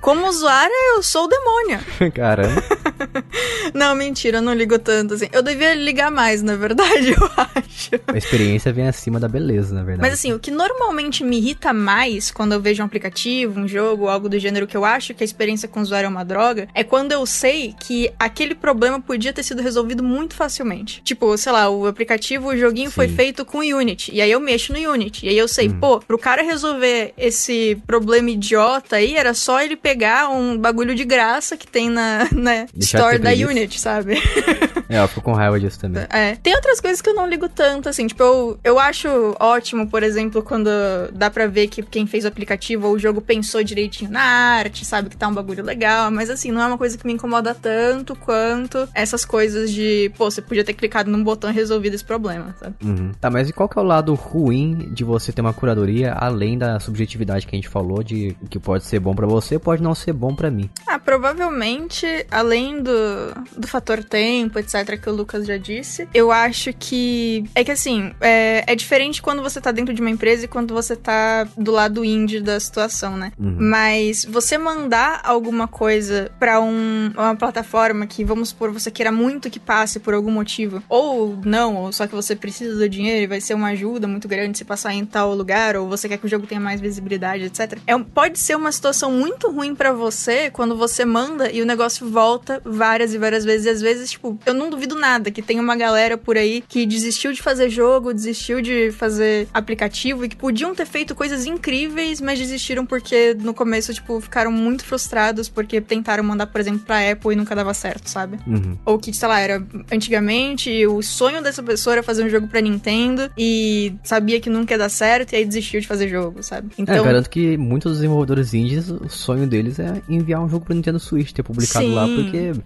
Como usuária, eu sou o demônio. Caramba. Não, mentira, eu não ligo tanto assim. Eu devia ligar mais, na verdade, eu acho. A experiência vem acima da beleza, na verdade. Mas assim, o que normalmente me irrita mais quando eu vejo um aplicativo, um jogo, algo do gênero que eu acho que a experiência com o usuário é uma droga, é quando eu sei que aquele problema podia ter sido resolvido muito facilmente. Tipo, sei lá, o aplicativo, o joguinho foi Sim. feito com Unity, e aí eu mexo no Unity, e aí eu sei, pô, pro cara resolver esse problema idiota aí, era só ele pegar um bagulho de graça que tem na, na de store da. Unity, sabe? É, eu fico com raiva disso também. É. Tem outras coisas que eu não ligo tanto, assim. Tipo, eu, eu acho ótimo, por exemplo, quando dá pra ver que quem fez o aplicativo ou o jogo pensou direitinho na arte, sabe? Que tá um bagulho legal. Mas, assim, não é uma coisa que me incomoda tanto quanto essas coisas de, pô, você podia ter clicado num botão e resolvido esse problema, sabe? Uhum. Tá, mas e qual que é o lado ruim de você ter uma curadoria, além da subjetividade que a gente falou, de que pode ser bom pra você, pode não ser bom pra mim? Ah, provavelmente, além do, do fator tempo, etc., que o Lucas já disse, eu acho que. É que assim, é, é diferente quando você tá dentro de uma empresa e quando você tá do lado indie da situação, né? Uhum. Mas você mandar alguma coisa pra um- uma plataforma que, vamos supor, você queira muito que passe por algum motivo, ou não, ou só que você precisa do dinheiro e vai ser uma ajuda muito grande se passar em tal lugar, ou você quer que o jogo tenha mais visibilidade, etc. É, pode ser uma situação muito ruim pra você quando você manda e o negócio volta várias e várias vezes. E às vezes, tipo, eu não duvido nada que tem uma galera por aí que desistiu de fazer jogo, desistiu de fazer aplicativo e que podiam ter feito coisas incríveis, mas desistiram porque no começo, tipo, ficaram muito frustrados porque tentaram mandar, por exemplo, pra Apple e nunca dava certo, sabe? Uhum. Ou que, sei lá, era antigamente o sonho dessa pessoa era fazer um jogo pra Nintendo e sabia que nunca ia dar certo e aí desistiu de fazer jogo, sabe? É, Então, eu garanto que muitos desenvolvedores indies, o sonho deles é enviar um jogo pro Nintendo Switch, ter publicado lá, Sim.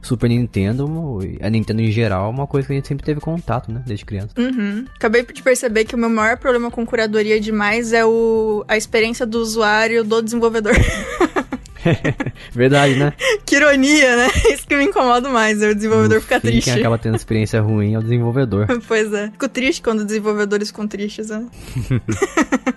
Super Nintendo, a Nintendo em geral, é uma coisa que a gente sempre teve contato, né, desde criança. Uhum. Acabei de perceber que o meu maior problema com curadoria demais é o, a experiência do usuário do desenvolvedor. Verdade, né? Que ironia, né? Isso que me incomoda mais, é o desenvolvedor No ficar fim, triste. Quem acaba tendo experiência ruim é o desenvolvedor. Pois é. Fico triste quando desenvolvedores ficam tristes, né?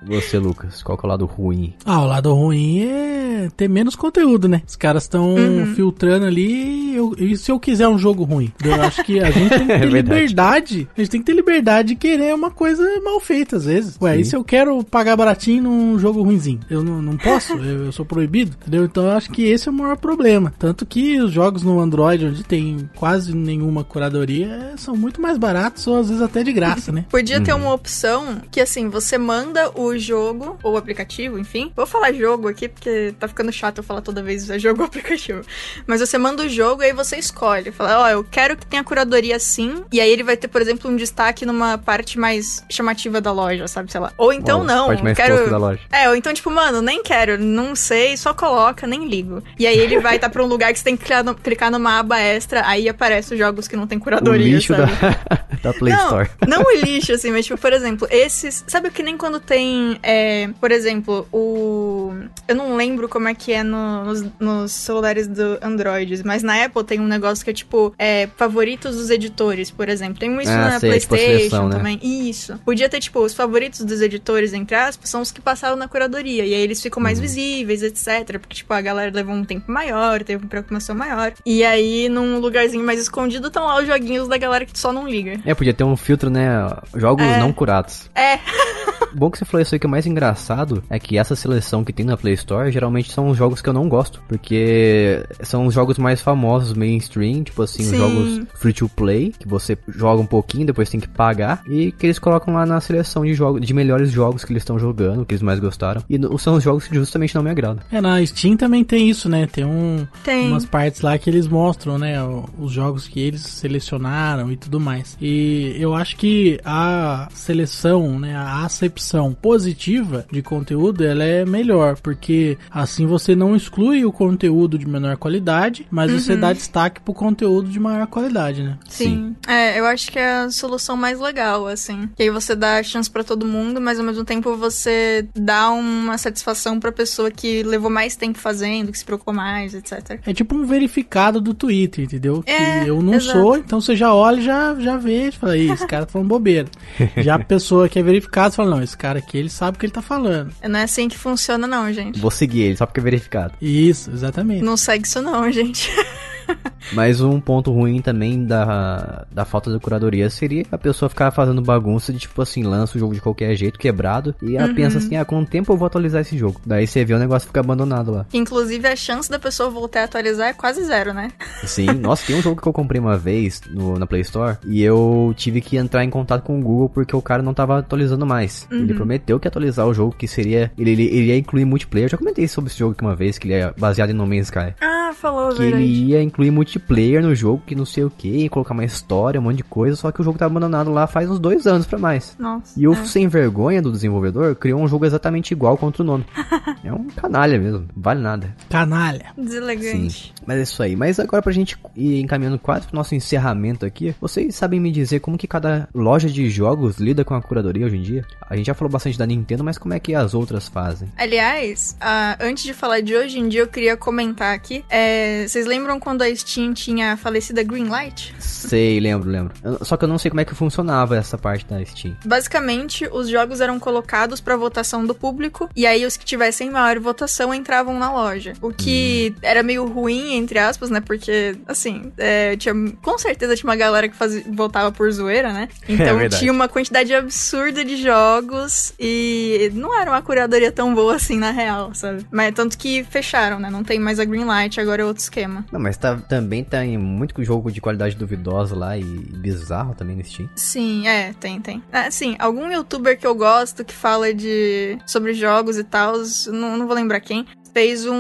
Você, Lucas, qual que é o lado ruim? Ah, o lado ruim é ter menos conteúdo, né? Os caras estão Uhum. filtrando ali. eu- e se eu quiser um jogo ruim? Eu acho que a gente tem que ter É liberdade. A gente tem que ter liberdade de querer uma coisa mal feita, às vezes. Ué, Sim. e se eu quero pagar baratinho num jogo ruimzinho? Eu não, não posso? eu, eu sou proibido? Entendeu? Então eu acho que esse é o maior problema. Tanto que os jogos no Android, onde tem quase nenhuma curadoria, são muito mais baratos ou às vezes até de graça, né? Podia ter Uhum. uma opção que, assim, você manda o jogo, ou o aplicativo, enfim. Vou falar jogo aqui, porque tá ficando chato eu falar toda vez é jogo ou aplicativo. Mas você manda o jogo e aí você escolhe. Fala, ó, eu quero que tenha curadoria assim. E aí ele vai ter, por exemplo, um destaque numa parte mais chamativa da loja, sabe? Sei lá. Ou então não. Parte mais quero... da loja. É, ou então, tipo, mano, nem quero, não sei, só coloca, nem ligo. E aí ele vai estar pra um lugar que você tem que clicar, no- clicar numa aba extra, aí aparece os jogos que não tem O curadoria, lixo sabe? da, da Play não, Store. Não o lixo, assim, mas, tipo, por exemplo, esses. Sabe que nem quando tem. é, por exemplo, o. Eu não lembro como é que é no- nos, nos celulares do Android, mas na Apple tem um negócio que é tipo. É, favoritos dos editores, por exemplo. Tem isso Ah, na sei, tipo PlayStation seleção, né? também. Isso. Podia ter, tipo, os favoritos dos editores, entre aspas, são os que passaram na curadoria. E aí eles ficam Uhum. mais visíveis, etc. Porque, tipo, a galera levou um tempo maior, teve uma preocupação maior. E aí, num lugarzinho mais escondido, estão lá os joguinhos da galera que só não liga. É, podia ter um filtro, né? Jogos É. não curados. É, Bom que você falou isso aí que o mais engraçado é que essa seleção que tem na Play Store geralmente são os jogos que eu não gosto. Porque são os jogos mais famosos, mainstream, tipo assim, os Sim. jogos free to play, que você joga um pouquinho, depois tem que pagar. E que eles colocam lá na seleção de jogos, de melhores jogos que eles estão jogando, que eles mais gostaram. E são os jogos que justamente não me agradam. É, na Steam também tem isso, né? Tem um, Tem. umas partes lá que eles mostram, né? Os jogos que eles selecionaram e tudo mais. E eu acho que a seleção, né? A acepção positiva de conteúdo, ela é melhor, porque assim você não exclui o conteúdo de menor qualidade, mas você dá destaque pro conteúdo de maior qualidade, né? Sim. É, eu acho que é a solução mais legal, assim. Que aí você dá chance pra todo mundo, mas ao mesmo tempo você dá uma satisfação pra pessoa que levou mais tempo fazendo, que se preocupou mais, etc. É tipo um verificado do Twitter, entendeu? É, que eu não exato. sou, então você já olha e já, já vê, e fala, "Ih, esse cara tá falando bobeira. já a pessoa que é verificada fala, não, esse cara aqui, ele sabe o que ele tá falando. Não é assim que funciona, não, gente. Vou seguir ele só porque é verificado. Isso, exatamente. Não segue isso, não, gente. Mas um ponto ruim também da, da falta de curadoria seria a pessoa ficar fazendo bagunça de tipo assim, lança o jogo de qualquer jeito, quebrado, e ela pensa assim, ah, com o tempo eu vou atualizar esse jogo. Daí você vê o negócio ficar abandonado lá. Inclusive, a chance da pessoa voltar a atualizar é quase zero, né? Sim, nossa, tem um jogo que eu comprei uma vez no, na Play Store e eu tive que entrar em contato com o Google porque o cara não tava atualizando mais. Ele prometeu que ia atualizar o jogo, que seria. Ele, ele, ele ia incluir multiplayer. Eu já comentei sobre esse jogo aqui uma vez, que ele é baseado em No Man's Sky. Ah, falou, Que ele ia incluir multiplayer no jogo, que não sei o que, colocar uma história, um monte de coisa, só que o jogo tá abandonado lá faz uns dois anos pra mais. Nossa. E o é. sem vergonha do desenvolvedor criou um jogo exatamente igual contra o nome. é um canalha mesmo, vale nada. Canalha. Deselegante. Mas é isso aí. Mas agora pra gente ir encaminhando quase pro nosso encerramento aqui, vocês sabem me dizer como que cada loja de jogos lida com a curadoria hoje em dia? A gente já falou bastante da Nintendo, mas como é que as outras fazem? Aliás, ah, antes de falar de hoje em dia, eu queria comentar aqui. é, vocês lembram quando a Steam tinha a falecida Greenlight? Sei, lembro, lembro. Eu- Só que eu não sei como é que funcionava essa parte da Steam. Basicamente, os jogos eram colocados pra votação do público, e aí os que tivessem maior votação entravam na loja. O que era meio ruim, entre aspas, né? Porque, assim, é, tinha, com certeza tinha uma galera que fazia, votava por zoeira, né? Então verdade. tinha uma quantidade absurda de jogos e não era uma curadoria tão boa assim, na real, sabe? Mas tanto que fecharam, né? Não tem mais a Greenlight, agora é outro esquema. Não, mas tá, também tá muito jogo de qualidade duvidosa lá e bizarro também no Steam. Sim, é, tem, tem. É, sim, algum youtuber que eu gosto que fala de sobre jogos e tal, não, não vou lembrar quem, fez um,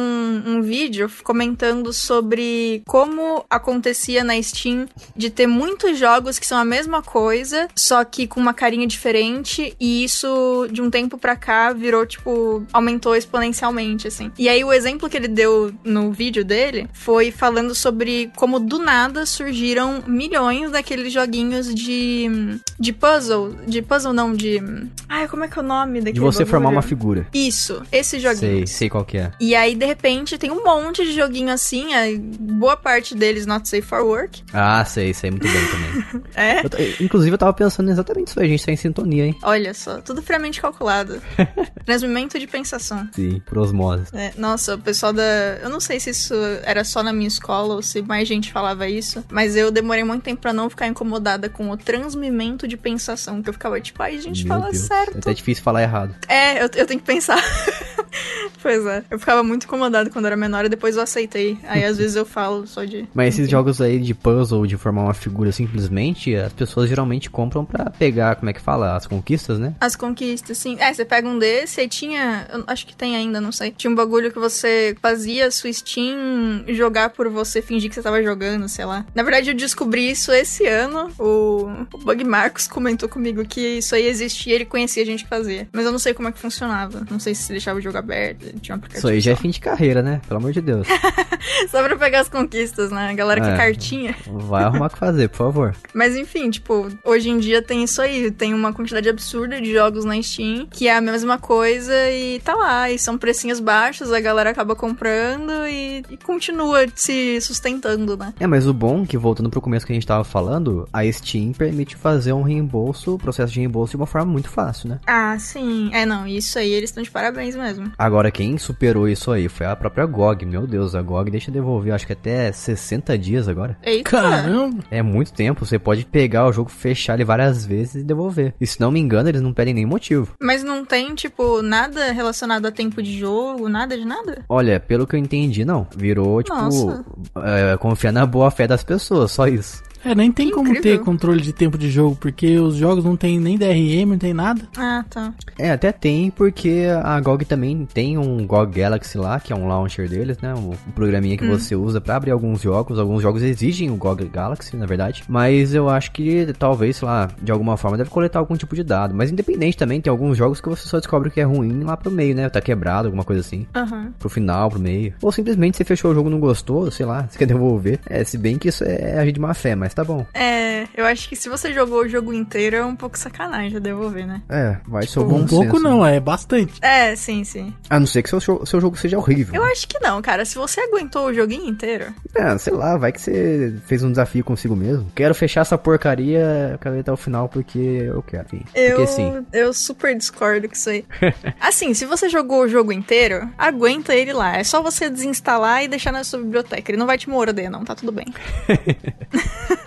um vídeo comentando sobre como acontecia na Steam de ter muitos jogos que são a mesma coisa, só que com uma carinha diferente, e isso de um tempo pra cá virou, tipo, aumentou exponencialmente, assim. E aí o exemplo que ele deu no vídeo dele foi falando sobre como do nada surgiram milhões daqueles joguinhos de, de puzzle, de puzzle não, de... Ai, como é que é o nome daquele De você formar bagulho? uma figura. Isso, esses Sei, joguinhos. sei qual que é. E aí, de repente, tem um monte de joguinho assim, a boa parte deles not safe for work. Ah, sei, sei muito bem também. É. Eu inclusive, eu tava pensando exatamente isso, a gente tá em sintonia, hein? Olha só, tudo friamente calculado. Transmimento de pensação. Sim, por osmose. É, nossa, o pessoal da. Eu não sei se isso era só na minha escola ou se mais gente falava isso, mas eu demorei muito tempo pra não ficar incomodada com o transmimento de pensação. Que eu ficava tipo, ai, gente, Meu fala Deus, É certo. até difícil falar errado. É, eu, eu tenho que pensar. pois é. Eu ficava muito incomodada quando era menor e depois eu aceitei. Aí às vezes eu falo só de. Mas esses jogos aí de puzzle, de formar uma figura simplesmente, as pessoas geralmente compram pra pegar, como é que fala, as conquistas, né? As conquistas, sim. É, você pega um desse, aí tinha. eu acho que tem ainda, não sei. Tinha um bagulho que você fazia a sua Steam jogar por você, fingir que você tava jogando, sei lá. Na verdade, eu descobri isso esse ano. O, o Bug Marcos comentou comigo que isso aí existia, ele conhecia gente que fazia. Mas eu não sei como é que funcionava. Não sei se deixava o jogo aberto, tinha um aplicativo. Isso aí já é fim de carreira, né? Pelo amor de Deus. Só pra pegar as conquistas, né? A galera que É. cartinha. Vai arrumar o que fazer, por favor. Mas enfim, tipo, hoje em dia tem isso aí. Tem uma quantidade absurda de jogos na Steam que é a mesma coisa e tá lá. E são precinhos baixos, a galera acaba comprando e, e continua se sustentando, né? É, mas o bom, que voltando pro começo que a gente tava falando, a Steam permite fazer um reembolso, processo de reembolso de uma forma muito fácil, né? Ah, sim. É, não, isso aí eles estão de parabéns mesmo. Agora, quem superou isso aí foi a própria GOG. Meu Deus, a GOG deixa eu devolver, acho que até 60 dias agora. Eita! Caramba! É muito tempo, você pode pegar o jogo, fechar ele várias vezes e devolver. E se não me engano, eles não pedem nem motivo. Mas não tem, tipo, nada relacionado a tempo de jogo, nada de nada? Olha, pelo que eu entendi, não. Virou, tipo, é, confiar na boa fé das pessoas, só isso. É, nem tem Que como incrível. ter controle de tempo de jogo, porque os jogos não tem nem DRM, não tem nada. Ah, tá. É, até tem, porque a GOG também tem um GOG Galaxy lá, que é um launcher deles, né? Um, um programinha que você usa pra abrir alguns jogos. Alguns jogos exigem o GOG Galaxy, na verdade. Mas eu acho que talvez, sei lá, de alguma forma deve coletar algum tipo de dado. Mas independente também, tem alguns jogos que você só descobre que é ruim lá pro meio, né? Tá quebrado, alguma coisa assim. Aham. Pro final, pro meio. Ou simplesmente você fechou o jogo e não gostou, sei lá, você quer devolver. É, se bem que isso é agir de má fé, mas tá bom. É, eu acho que se você jogou o jogo inteiro é um pouco sacanagem devolver, né? É, vai ser o um bom pouco senso, não, né? é bastante. É, sim, sim. A não ser que seu, seu jogo seja horrível. Eu acho que não, cara. Se você aguentou o joguinho inteiro. É, sei lá, vai que você fez um desafio consigo mesmo. Quero fechar essa porcaria, quero ir até o final porque eu quero. Enfim, Eu, Porque sim. eu super discordo com isso aí. assim, se você jogou o jogo inteiro, aguenta ele lá. É só você desinstalar e deixar na sua biblioteca. Ele não vai te morder, não. Tá tudo bem.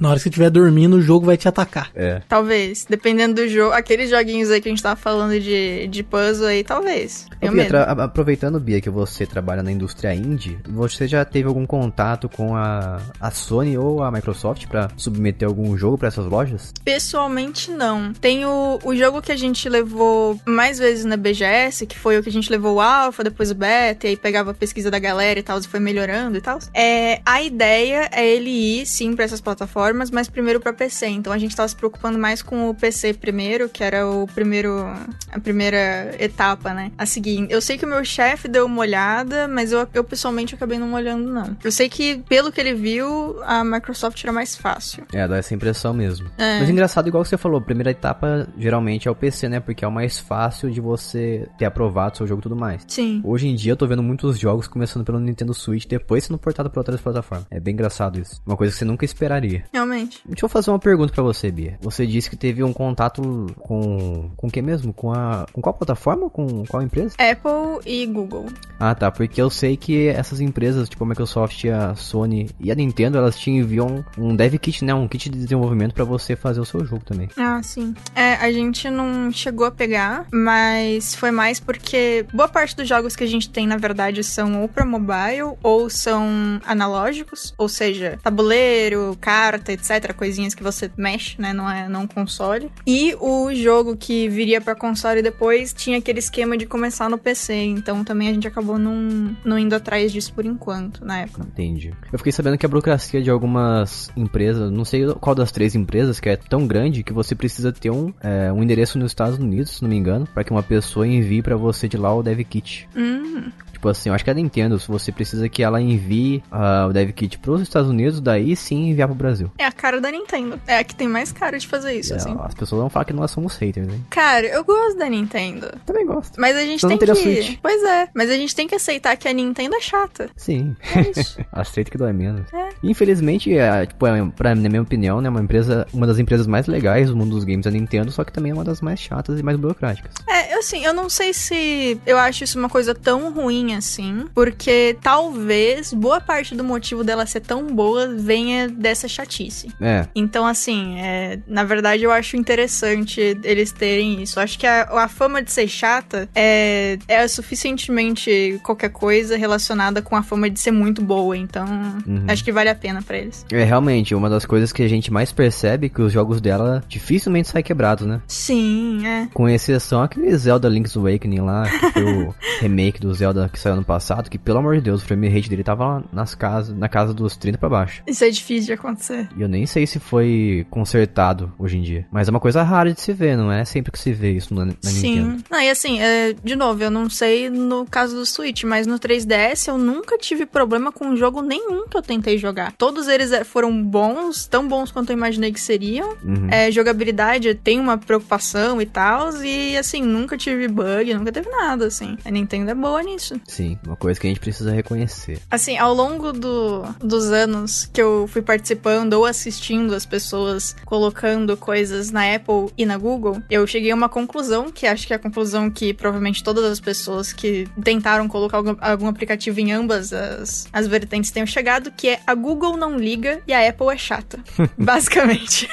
Na hora que você estiver dormindo, o jogo vai te atacar. É. Talvez. Dependendo do jogo. Aqueles joguinhos aí que a gente tava falando de, de puzzle aí, talvez. Eu Bia, aproveitando, Bia, que você trabalha na indústria indie, você já teve algum contato com a, a Sony ou a Microsoft pra submeter algum jogo pra essas lojas? Pessoalmente, não. Tem o, o jogo que a gente levou mais vezes na BGS, que foi o que a gente levou o Alpha, depois o Beta, e aí pegava a pesquisa da galera e tal, e foi melhorando e tal. É, a ideia é ele ir, sim, pra essas plataformas, mas primeiro pra PC. Então a gente tava se preocupando mais com o PC primeiro, que era o primeiro. a primeira etapa, né? A seguir. Eu sei que o meu chefe deu uma olhada, mas eu, eu pessoalmente acabei não olhando, não. Eu sei que, pelo que ele viu, a Microsoft era mais fácil. É, dá essa impressão mesmo. É. Mas engraçado, igual você falou, a primeira etapa geralmente é o PC, né? Porque é o mais fácil de você ter aprovado o seu jogo e tudo mais. Sim. Hoje em dia eu tô vendo muitos jogos começando pelo Nintendo Switch, depois sendo portado pra outras plataformas. É bem engraçado isso. Uma coisa que você nunca esperaria. Realmente. Deixa eu fazer uma pergunta pra você, Bia. Você disse que teve um contato com. Com o que mesmo? Com a. Com qual plataforma? Com qual empresa? Apple e Google. Ah, tá. Porque eu sei que essas empresas, tipo a Microsoft, a Sony e a Nintendo, elas te enviam um dev kit, né? Um kit de desenvolvimento pra você fazer o seu jogo também. Ah, sim. É, a gente não chegou a pegar, mas foi mais porque boa parte dos jogos que a gente tem, na verdade, são ou pra mobile ou são analógicos, ou seja, tabuleiro, carta, etc, coisinhas que você mexe, né, não é não console. E o jogo que viria pra console depois tinha aquele esquema de começar no PC, então também a gente acabou não, não indo atrás disso por enquanto, na época. Entendi. Eu fiquei sabendo que a burocracia de algumas empresas, não sei qual das três empresas, que é tão grande que você precisa ter um, é, um endereço nos Estados Unidos, se não me engano, pra que uma pessoa envie pra você de lá o dev kit. Hum, Tipo assim, eu acho que é da Nintendo, se você precisa que ela envie ah, o dev kit pros Estados Unidos, daí sim enviar pro Brasil. É a cara da Nintendo. É a que tem mais cara de fazer isso, É, assim. As pessoas vão falar que nós somos haters, hein? Cara, eu gosto da Nintendo. Também gosto. Mas a gente Só não tem que. teria Switch. Pois é, mas a gente tem que aceitar que a Nintendo é chata. Sim. É isso. Aceito que dói menos. É. Infelizmente, é, tipo, é, pra, na minha opinião, né, uma empresa, uma das empresas mais legais do mundo dos games é a Nintendo, só que também é uma das mais chatas e mais burocráticas. É, assim, eu não sei se eu acho isso uma coisa tão ruim assim, porque talvez boa parte do motivo dela ser tão boa venha dessa chatice. É, Então, assim, é, na verdade eu acho interessante eles terem isso. Acho que a, a fama de ser chata é, é suficientemente qualquer coisa relacionada com a fama de ser muito boa. Então, Uhum. acho que vale a pena pra eles. é realmente uma das coisas que a gente mais percebe que os jogos dela dificilmente saem quebrados, né? Sim, é. Com exceção aquele Zelda Link's Awakening lá, que foi o remake do Zelda que saiu ano passado, que pelo amor de Deus, o frame rate dele tava nas casas, na casa dos 30 pra baixo. Isso é difícil de acontecer. E eu nem sei se foi consertado hoje em dia. Mas é uma coisa rara de se ver, não é sempre que se vê isso na, na Nintendo. Sim. Não, e assim, é, de novo, eu não sei no caso do Switch, mas no 3DS eu nunca tive problema com jogo nenhum que eu tentei jogar. Todos eles é, foram bons, tão bons quanto eu imaginei que seriam. Uhum. É, jogabilidade tem uma preocupação e tal, e assim, nunca tive bug, nunca teve nada, assim. A Nintendo é boa nisso. Sim, uma coisa que a gente precisa reconhecer. Assim, ao longo do, dos anos que eu fui participando ou assistindo as pessoas colocando coisas na Apple e na Google, eu cheguei a uma conclusão, que acho que é a conclusão que provavelmente todas as pessoas que tentaram colocar algum, algum aplicativo em ambas as, as vertentes tenham chegado, que é a Google não liga e a Apple é chata. Basicamente.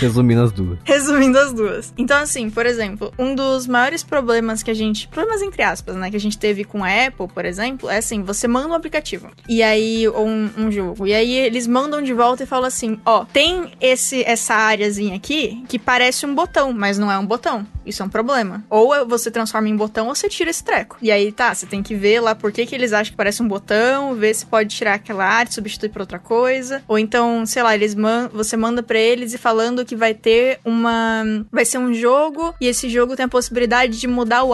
Resumindo as duas. Resumindo as duas. Então, assim, por exemplo, um dos maiores problemas que a gente. Problemas entre aspas, né? Que a gente teve com a Apple, por exemplo, é assim: você manda um aplicativo. E aí, um, um jogo. E aí eles mandam de volta e falam assim: ó, tem esse, essa áreazinha aqui que parece um botão, mas não é um botão. Isso é um problema. Ou você transforma em botão ou você tira esse treco. E aí, tá, você tem que ver lá por que, que eles acham que parece um botão, ver se pode tirar aquela área, substituir por outra coisa. Ou então, sei lá, eles man você manda pra eles e falando que vai ter uma. Vai ser um jogo e esse jogo tem a possibilidade de mudar o,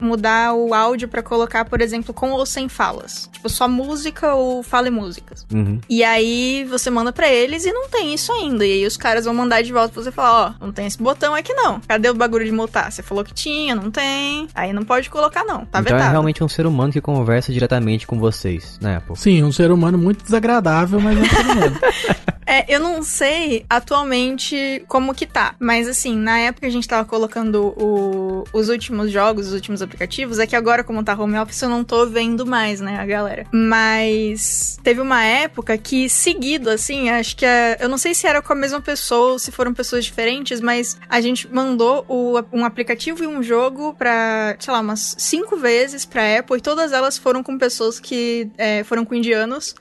mudar o áudio pra colocar, por exemplo, com ou sem falas. Tipo, só música ou fale músicas. Uhum. E aí você manda pra eles e não tem isso ainda. E aí os caras vão mandar de volta pra você falar, ó, não tem esse botão aqui não. Cadê o bagulho de mutar? Você falou que tinha, não tem. Aí não pode colocar não, tá então é vetado. realmente um ser humano que conversa diretamente com vocês, né, Apple? Sim, um ser humano muito desagradável, mas é um ser humano. É, eu não sei atualmente como que tá, mas assim, na época a gente tava colocando o- os últimos jogos, os últimos aplicativos, é que agora, como tá home office, eu não tô vendo mais, né, a galera. Mas teve uma época que, seguido, assim, acho que é, eu não sei se era com a mesma pessoa ou se foram pessoas diferentes, mas a gente mandou o- um aplicativo e um jogo pra, sei lá, umas cinco vezes pra Apple e todas elas foram com pessoas que é, foram com indianos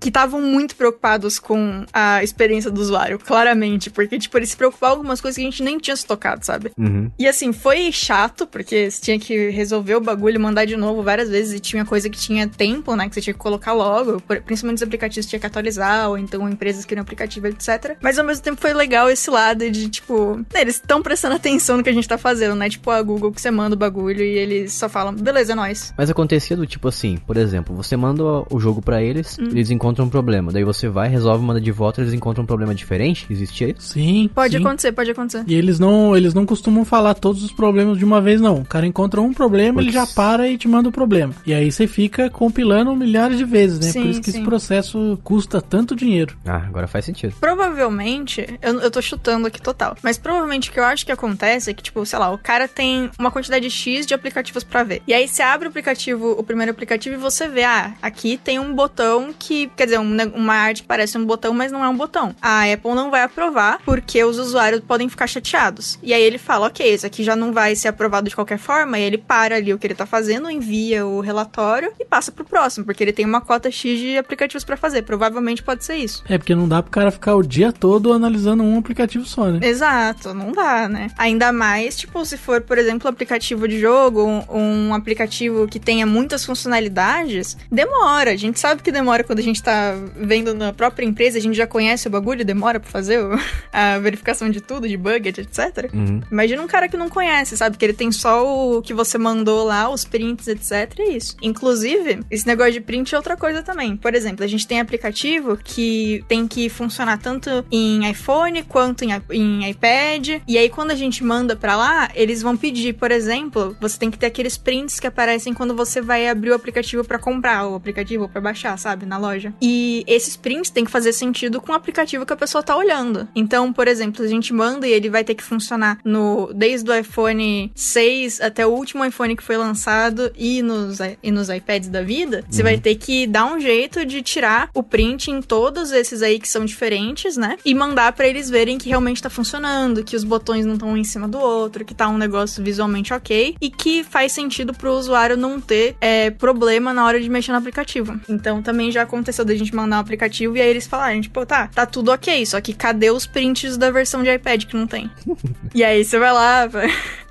que estavam muito preocupados com a experiência do usuário, claramente, porque, tipo, eles se preocupavam com algumas coisas que a gente nem tinha se tocado, sabe? Uhum. E assim, foi chato, porque você tinha que resolver o bagulho, mandar de novo várias vezes, e tinha coisa que tinha tempo, né, que você tinha que colocar logo, por- principalmente os aplicativos que tinha que atualizar, ou então empresas que criam aplicativo, etc. Mas ao mesmo tempo foi legal esse lado de, tipo, né, eles estão prestando atenção no que a gente tá fazendo, né? Tipo a Google que você manda o bagulho e eles só falam, beleza, é nóis. Mas acontecia do tipo assim, por exemplo, você manda o jogo pra eles, Hum. eles encontram um problema, daí você vai, resolve, manda de volta, eles encontram um problema diferente? Existia isso? Sim. Pode sim. acontecer, pode acontecer. E eles não, eles não costumam falar todos os problemas de uma vez, não. O cara encontra um problema, ele já para e te manda o problema. E aí você fica compilando milhares de vezes, né? Sim, Por isso que sim. esse processo custa tanto dinheiro. Ah, agora faz sentido. Provavelmente, eu, eu tô chutando aqui total, mas provavelmente o que eu acho que acontece é que, tipo, sei lá, o cara tem uma quantidade X de aplicativos pra ver. E aí você abre o aplicativo, o primeiro aplicativo, e você vê, ah, aqui tem um botão que, quer dizer, um uma arte que parece um botão, mas não é um botão. A Apple não vai aprovar porque os usuários podem ficar chateados. E aí ele fala, ok, isso aqui já não vai ser aprovado de qualquer forma, e ele para ali o que ele tá fazendo, envia o relatório e passa pro próximo, porque ele tem uma cota X de aplicativos pra fazer. Provavelmente pode ser isso. É, porque não dá pro cara ficar o dia todo analisando um aplicativo só, né? Exato, não dá, né? Ainda mais, tipo, se for, por exemplo, um aplicativo de jogo, um, um aplicativo que tenha muitas funcionalidades, demora. A gente sabe que demora quando a gente tá vendo na própria empresa, a gente já conhece o bagulho, demora pra fazer o- a verificação de tudo, de budget, etc. Uhum. Imagina um cara que não conhece, sabe? Que ele tem só o que você mandou lá, os prints, etc. É isso. Inclusive, esse negócio de print é outra coisa também. Por exemplo, a gente tem aplicativo que tem que funcionar tanto em iPhone quanto em, em iPad. E aí, quando a gente manda pra lá, eles vão pedir, por exemplo, você tem que ter aqueles prints que aparecem quando você vai abrir o aplicativo pra comprar o aplicativo ou pra baixar, sabe? Na loja. E esses prints têm que fazer sentido com o aplicativo que a pessoa tá olhando. Então, por exemplo, a gente manda e ele vai ter que funcionar no desde o iPhone 6 até o último iPhone que foi lançado e nos, e nos iPads da vida, você vai ter que dar um jeito de tirar o print em todos esses aí que são diferentes, né? E mandar pra eles verem que realmente tá funcionando, que os botões não estão um em cima do outro, que tá um negócio visualmente ok e que faz sentido pro usuário não ter é, problema na hora de mexer no aplicativo. Então também já aconteceu da gente mandar um aplicativo e aí eles falarem, tipo, tá, tá tudo ok, só que cadê os prints da versão de iPad que não tem? e aí você vai lá,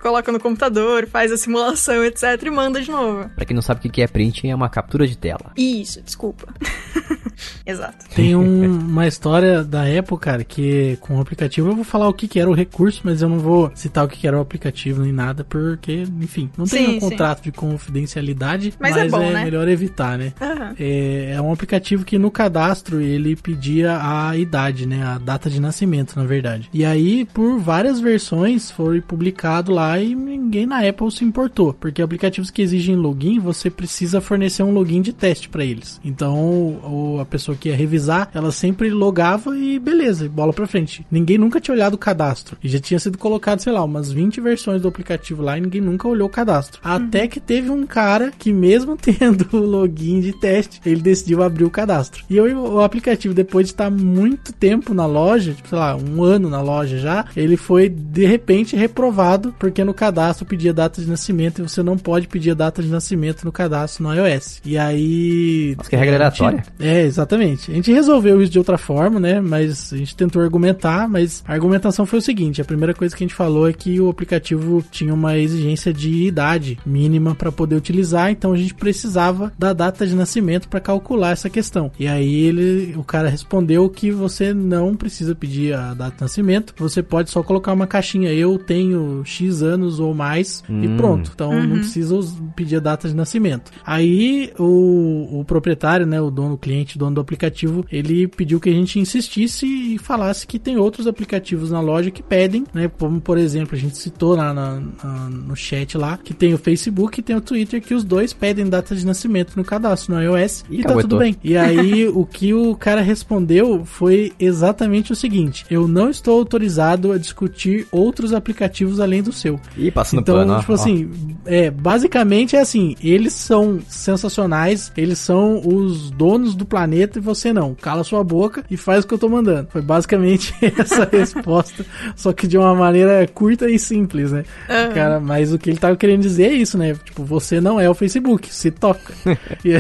coloca no computador, faz a simulação, etc, e manda de novo. Pra quem não sabe o que é print, é uma captura de tela. Isso, desculpa. Exato. Tem um- uma história da Apple, cara, que com o aplicativo eu vou falar o que, que era o recurso, mas eu não vou citar o que, que era o aplicativo nem nada, porque, enfim, não tem Sim, um sim. contrato de confidencialidade, Mas mas, é bom, é né? melhor evitar, né? Aham. É, é um aplicativo que no cadastro ele pedia a idade, né? A data de nascimento, na verdade. E aí, por várias versões, foi publicado lá e ninguém na Apple se importou. Porque aplicativos que exigem login, você precisa fornecer um login de teste para eles. Então, a pessoa que ia revisar, ela sempre logava e beleza, bola pra frente. Ninguém nunca tinha olhado o cadastro. E já tinha sido colocado, sei lá, umas 20 versões do aplicativo lá e ninguém nunca olhou o cadastro. Até que teve um cara que, mesmo tendo o login de teste, ele decidiu abrir o cadastro. E eu, o aplicativo, depois de estar muito tempo na loja, tipo, sei lá, um ano na loja já, ele foi de repente reprovado, porque no cadastro pedia data de nascimento e você não pode pedir a data de nascimento no cadastro no iOS. E aí. Nossa, que regra aleatória. É, exatamente. A gente resolveu isso de outra forma, né? Mas a gente tentou argumentar, mas a argumentação foi o seguinte: a primeira coisa que a gente falou é que o aplicativo tinha uma exigência de idade mínima para poder utilizar, então a gente precisava da data de nascimento para calcular essa questão. E aí ele, o cara respondeu que você não precisa pedir a data de nascimento, você pode só colocar uma caixinha. Eu tenho X anos ou mais e Hum. pronto. Então não precisa pedir a data de nascimento. Aí o, o proprietário, né, o dono, o cliente, o dono do aplicativo, ele pediu que a gente insistisse e falasse que tem outros aplicativos na loja que pedem, né, como por exemplo, a gente citou lá na- na- no chat lá, que tem o Facebook e tem o Twitter, que os dois pedem data de nascimento no cadastro no iOS Ih, e tá tudo bem. E aí o que o cara respondeu foi exatamente o seguinte: eu não estou autorizado a discutir outros aplicativos além do seu. Ih, passando Então, pano, tipo ó. assim, é, basicamente é assim, eles são sensacionais, eles são os donos do planeta e você não. Cala sua boca e faz o que eu tô mandando. Foi basicamente essa resposta, só que de uma maneira curta e simples, né? Aham. Cara, mas o que ele tava querendo dizer é isso, né? Tipo, você não é o Facebook, se toca. e,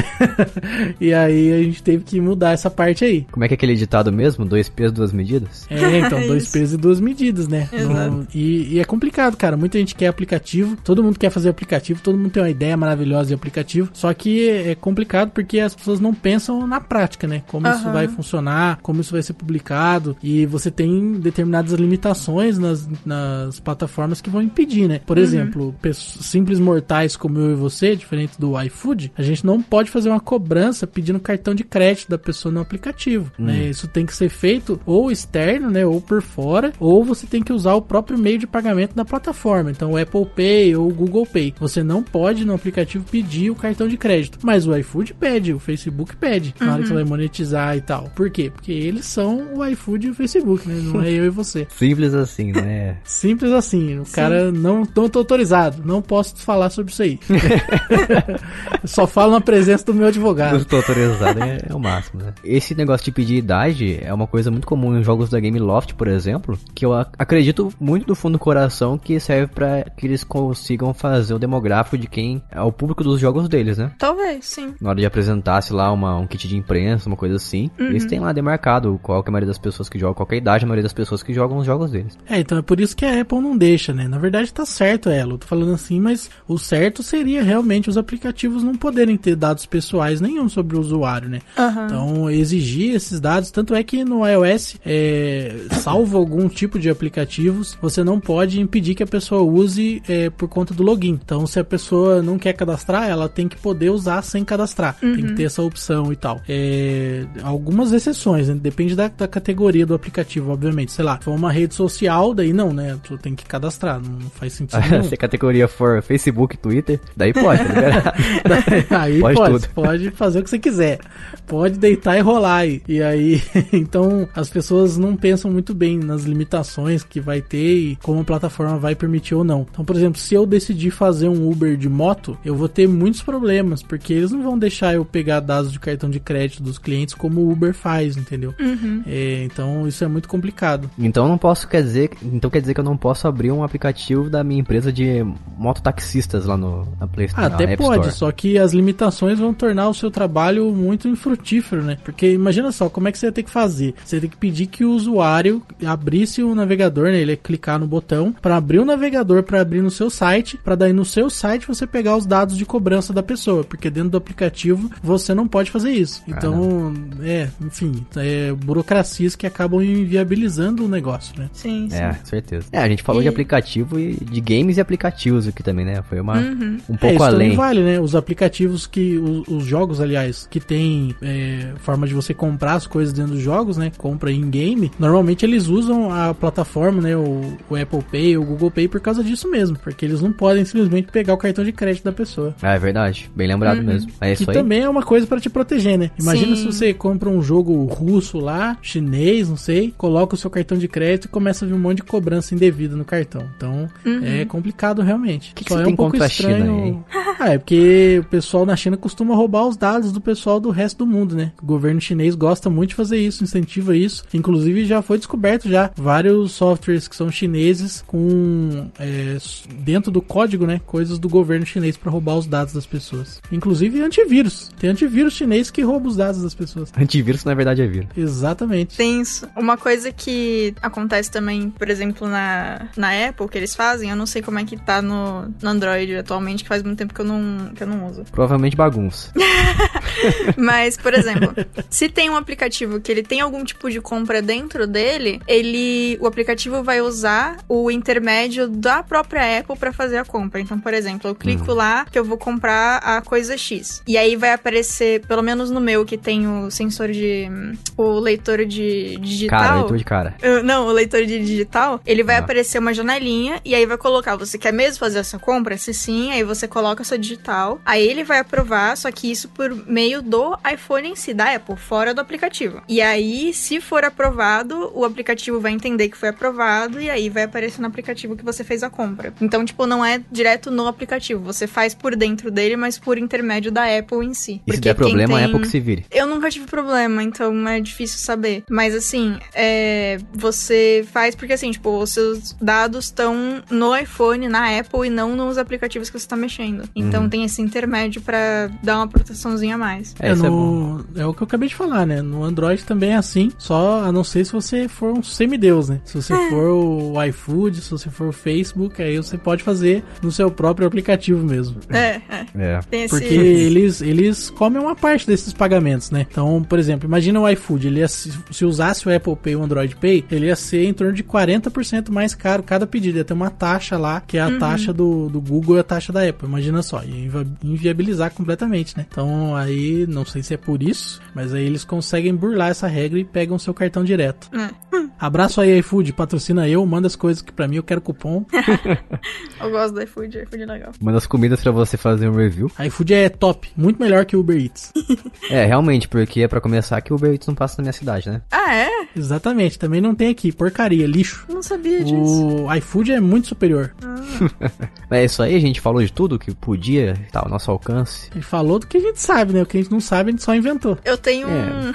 e aí a gente teve que mudar essa parte aí. Como é que é aquele ditado mesmo? Dois pesos, duas medidas? É, então, dois Isso. pesos e duas medidas, né? Exato. Não- e, e é complicado, cara. Muita gente quer aplicativo, todo mundo quer fazer aplicativo, todo mundo tem uma ideia maravilhosa de aplicativo. Só que é complicado porque as pessoas não pensam na prática, né? Como isso Aham. vai funcionar, como isso vai ser publicado. E você tem determinadas limitações nas, nas plataformas que vão impedir, né? Por exemplo, pessoas- simples mortais como eu e você, diferente do iFood, a gente não pode fazer uma cobrança pedindo cartão de crédito da pessoa no aplicativo, né? Isso tem que ser feito ou externo, né? Ou por fora, ou você tem que usar o próprio meio de pagamento da plataforma. Então, o Apple Pay ou o Google Pay. Você não pode no aplicativo pedir o cartão de crédito, mas o iFood pede, o Facebook pede, na hora que você vai monetizar e tal. Por quê? Porque eles são o iFood e o Facebook, né? Não é eu e você. Simples assim, né? Simples assim. O cara não, não tô autorizado. Não posso falar sobre isso aí. Só falo na presença do meu Não advogado. estou autorizado, é, é o máximo, né? Esse negócio de pedir idade é uma coisa muito comum em jogos da Game Loft, por exemplo, que eu ac- acredito muito do fundo do coração que serve serve pra que eles consigam fazer o demográfico de quem é o público dos jogos deles, né? Talvez, sim. Na hora de apresentar, sei lá, uma, um kit de imprensa, uma coisa assim, eles têm lá demarcado qual que é a maioria das pessoas que jogam, qual que é a idade, a maioria das pessoas que jogam os jogos deles. É, então é por isso que a Apple não deixa, né? Na verdade tá certo ela, eu tô falando assim, mas o certo seria realmente os aplicativos não poderem ter dados pessoais nenhum sobre o usuário, né? Aham. Então exigir esses dados, tanto é que no iOS, é, salvo algum tipo de aplicativos, você não pode impedir que a pessoa use é, por conta do login. Então se a pessoa não quer cadastrar, ela tem que poder usar sem cadastrar. Tem que ter essa opção e tal. É, algumas exceções, né? Depende da, da categoria do aplicativo, obviamente. Sei lá, se for uma rede social, daí não, né? Tu tem que cadastrar, não faz sentido. Se a categoria for Facebook, Twitter, daí pode, tá liberado. aí Pode pode, tudo. pode fazer o que você quiser. Pode deitar e rolar aí. E aí, então, as pessoas não pensam muito bem nas limitações que vai ter e como a plataforma vai permitir ou não. Então, por exemplo, se eu decidir fazer um Uber de moto, eu vou ter muitos problemas, porque eles não vão deixar eu pegar dados de cartão de crédito dos clientes como o Uber faz, entendeu? É, então, isso é muito complicado. Então eu não posso quer dizer, então quer dizer que eu não posso abrir um aplicativo da minha empresa de mototaxistas lá no na Play Ah, na até App pode, Store. só que as limitações vão tornar o seu trabalho muito infrutífero, né? Porque imagina só, como é que você ia ter que fazer? Você ia ter que pedir que o usuário abrisse o navegador, né? Ele ia clicar no botão para abrir o navegador para abrir no seu site, para daí no seu site você pegar os dados de cobrança da pessoa, porque dentro do aplicativo você não pode fazer isso. Então, é, enfim, é burocracias que acabam inviabilizando o negócio, né? Sim, sim. É, certeza. É, a gente falou E- de aplicativo e de games e aplicativos aqui também, né? Foi uma Uhum. um é, pouco isso além. vale, né? Os aplicativos que. Os, os jogos, aliás, que tem é, forma de você comprar as coisas dentro dos jogos, né? Compra in-game. Normalmente eles usam a plataforma, né? O, o Apple Pay, o Google Pay por causa disso mesmo. Porque eles não podem simplesmente pegar o cartão de crédito da pessoa. Ah, é verdade. Bem lembrado mesmo. É isso que aí. também é uma coisa pra te proteger, né? Imagina Sim. se você compra um jogo russo lá, chinês, não sei, coloca o seu cartão de crédito e começa a vir um monte de cobrança indevida no cartão. Então, é complicado realmente. Uhum. Que que Só você é tem um pouco estranho. Ah, é porque o pessoal na China costuma roubar os dados do pessoal do resto do mundo, né? O governo chinês gosta muito de fazer isso, incentiva isso. Inclusive já foi descoberto já vários softwares que são chineses com é, dentro do código, né? Coisas do governo chinês pra roubar os dados das pessoas. Inclusive antivírus. Tem antivírus chinês que rouba os dados das pessoas. Antivírus na verdade é vírus. Exatamente. Tem isso. Uma coisa que acontece também, por exemplo, na, na Apple, que eles fazem, eu não sei como é que tá no, no Android atualmente, que faz muito tempo que eu não, que eu não uso. Provavelmente bagunça. Mas, por exemplo, se tem um aplicativo que ele tem algum tipo de compra dentro dele, ele, o aplicativo vai usar o intermédio da própria Apple pra fazer a compra. Então, por exemplo, eu clico lá que eu vou comprar a coisa X. E aí vai aparecer, pelo menos no meu que tem o sensor de o leitor de digital. Cara, leitor de cara. Não, o leitor de digital, ele vai Ah. aparecer uma janelinha e aí vai colocar, você quer mesmo fazer essa compra? Se sim, aí você coloca a sua digital, aí ele vai aprovar, só que isso por meio do iPhone em si, da Apple, fora do aplicativo. E aí, se for aprovado, o aplicativo vai entender que foi aprovado e aí vai aparecer no aplicativo que você fez a compra. Então, tipo, não é direto no aplicativo, você faz por dentro dele, mas por intermédio da Apple em si. E se Porque der problema, é tem- Apple que se vire. eu nunca tive problema, então é difícil saber. Mas assim, é, você faz porque assim, tipo, os seus dados estão no iPhone, na Apple e não nos aplicativos que você tá mexendo. Então Uhum. tem esse intermédio pra dar uma proteçãozinha a mais. É, isso é bom. no, é o que eu acabei de falar, né? No Android também é assim, só a não ser se você for um semideus, né? Se você for o iFood, se você for o Facebook, aí você pode fazer no seu próprio aplicativo mesmo. É, é. É. Tem esse. Porque eles, eles comem uma parte desses pagamentos, né? Então, por exemplo, imagina o iFood, ele ia, se se usasse o Apple Pay e o Android Pay, ele ia ser em torno de 40% mais caro cada pedido. Ia ter uma taxa lá, que é a taxa do, do Google e a taxa da Apple. Imagina só, ia inviabilizar completamente, né? Então, aí, não sei se é por isso, mas aí eles conseguem burlar essa regra e pegam seu cartão direto. É. Abraço aí, iFood, patrocina eu, manda as coisas que pra mim eu quero cupom. Eu gosto do iFood, iFood é legal. Manda as comidas pra você fazer um review. iFood é top, muito melhor que o Uber Eats. É, realmente, porque é pra começar que o Uber Eats não passa na minha cidade, né? Ah, é? Exatamente, também não tem aqui, porcaria, lixo. Não sabia disso. O iFood é muito superior. É isso aí, a gente falou de tudo que podia estar ao nosso alcance. Ele falou do que a gente sabe, né? O que a gente não sabe, a gente só inventou. Eu tenho É. um.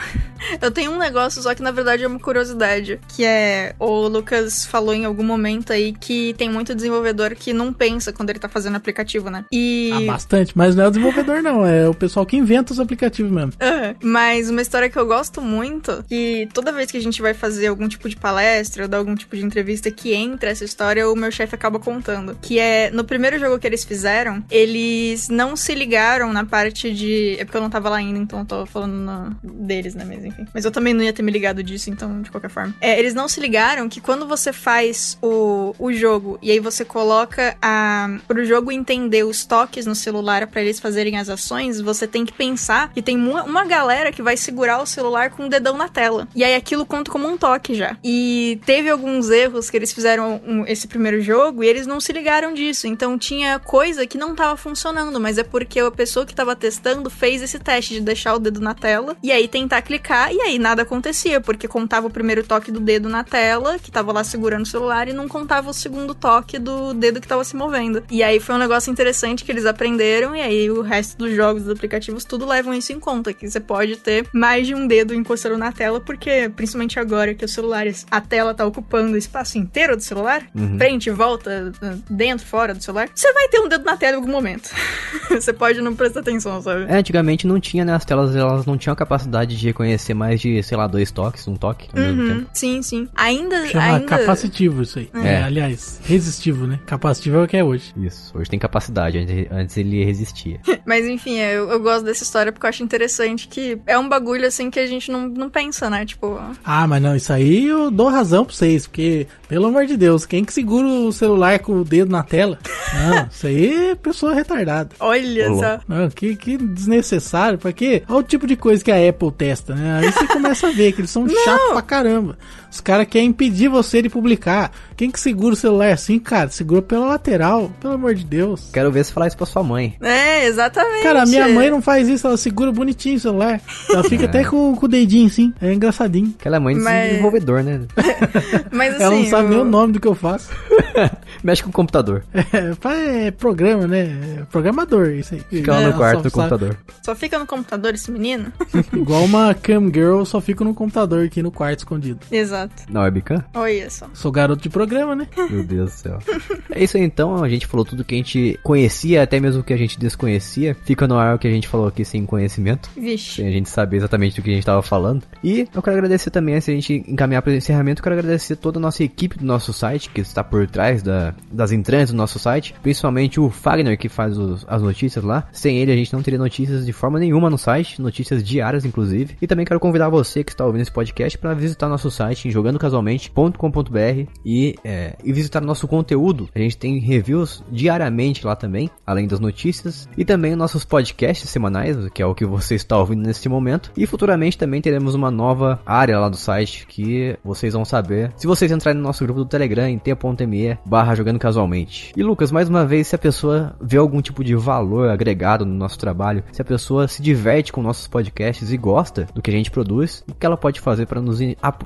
Eu tenho um negócio, só que na verdade é uma curiosidade. Que é. O Lucas falou em algum momento aí que tem muito desenvolvedor que não pensa quando ele tá fazendo aplicativo, né? E. Ah, bastante, mas não é o desenvolvedor, não. É o pessoal que inventa os aplicativos mesmo. Uhum. Mas uma história que eu gosto muito, que toda vez que a gente vai fazer algum tipo de palestra ou dar algum tipo de entrevista que entra essa história, o meu chefe acaba contando. Que é no primeiro jogo que eles fizeram, eles não se ligaram na parte de. É porque eu não tava lá ainda, então eu tô falando deles, né? Mas enfim. Mas eu também não ia ter me ligado disso, então, de qualquer forma. É, eles não se ligaram que quando você faz o, o jogo e aí você coloca a. pro jogo entender os toques no celular para eles fazerem as ações, você tem que pensar que tem uma, uma galera que vai segurar o celular com o dedão na tela. E aí aquilo conta como um toque já. E teve alguns erros que eles fizeram um, esse primeiro jogo e eles não se ligaram disso. Então tinha coisa que não tava funcionando, mas é porque a pessoa que tava testando fez esse teste de deixar o dedo na tela e aí tentar clicar e aí nada acontecia, porque contava o primeiro toque do dedo na tela, que tava lá segurando o celular, e não contava o segundo toque do dedo que tava se movendo. E aí foi um negócio interessante que eles aprenderam, e aí o resto dos jogos, dos aplicativos, tudo levam isso em conta, que você pode ter mais de um dedo encostando na tela, porque principalmente agora que os celulares, a tela tá ocupando o espaço inteiro do celular, uhum. frente, volta, dentro, fora do celular, você vai ter um dedo na tela em algum momento. você pode não prestar atenção, sabe? É, antigamente não tinha, né? As telas elas não tinham a capacidade de reconhecer mais de, sei lá, dois toques, um toque ao uhum. mesmo tempo. Sim, sim. Ainda. Chama ainda... capacitivo isso aí. É. é. aliás, resistivo, né? Capacitivo é o que é hoje. Isso, hoje tem capacidade, antes ele resistia. Mas enfim, eu, eu gosto dessa história porque eu acho interessante que é um bagulho assim que a gente não, não pensa, né? Tipo. Ah, mas não, isso aí eu dou razão pra vocês, porque, pelo amor de Deus, quem que segura o celular com o dedo na tela? Não, isso aí é pessoa retardada. Olha só. Não, que, que desnecessário, porque olha o tipo de coisa que a Apple testa, né? Aí você começa a ver que eles são chatos pra caramba. Os caras querem impedir você de publicar. Quem que segura o celular assim, cara? Segura pela lateral, pelo amor de Deus. Quero ver se falar isso pra sua mãe. É, exatamente. Cara, minha mãe não faz isso, ela segura bonitinho o celular. Ela fica é. até com, com, o dedinho assim, é engraçadinho. Aquela é mãe de Mas... desenvolvedor, né? Mas assim. Ela não sabe eu... nem o nome do que eu faço. Mexe com o computador. É, é programa, né? É programador, isso aí. Fica lá no quarto do computador. Só fica no computador esse menino? Igual uma cam girl, só fica no computador aqui no quarto escondido. Exato. Exato. Na webcam? Olha só. Sou garoto de programa, né? Meu Deus do céu. É isso aí então, a gente falou tudo que a gente conhecia, até mesmo que a gente desconhecia. Fica no ar o que a gente falou aqui sem conhecimento. Vixe. Sem a gente saber exatamente do que a gente tava falando. E eu quero agradecer também, se a gente encaminhar para o encerramento, eu quero agradecer toda a nossa equipe do nosso site, que está por trás da, das entranhas do nosso site. Principalmente o Fagner, que faz os, as notícias lá. Sem ele, a gente não teria notícias de forma nenhuma no site, notícias diárias, inclusive. E também quero convidar você que está ouvindo esse podcast para visitar nosso site jogandocasualmente.com.br e, é, e visitar nosso conteúdo. A gente tem reviews diariamente lá também, além das notícias, e também nossos podcasts semanais, que é o que você está ouvindo neste momento. E futuramente também teremos uma nova área lá do site que vocês vão saber se vocês entrarem no nosso grupo do Telegram em t.me barra jogando casualmente. E Lucas, mais uma vez, se a pessoa vê algum tipo de valor agregado no nosso trabalho, se a pessoa se diverte com nossos podcasts e gosta do que a gente produz, o que ela pode fazer para nos,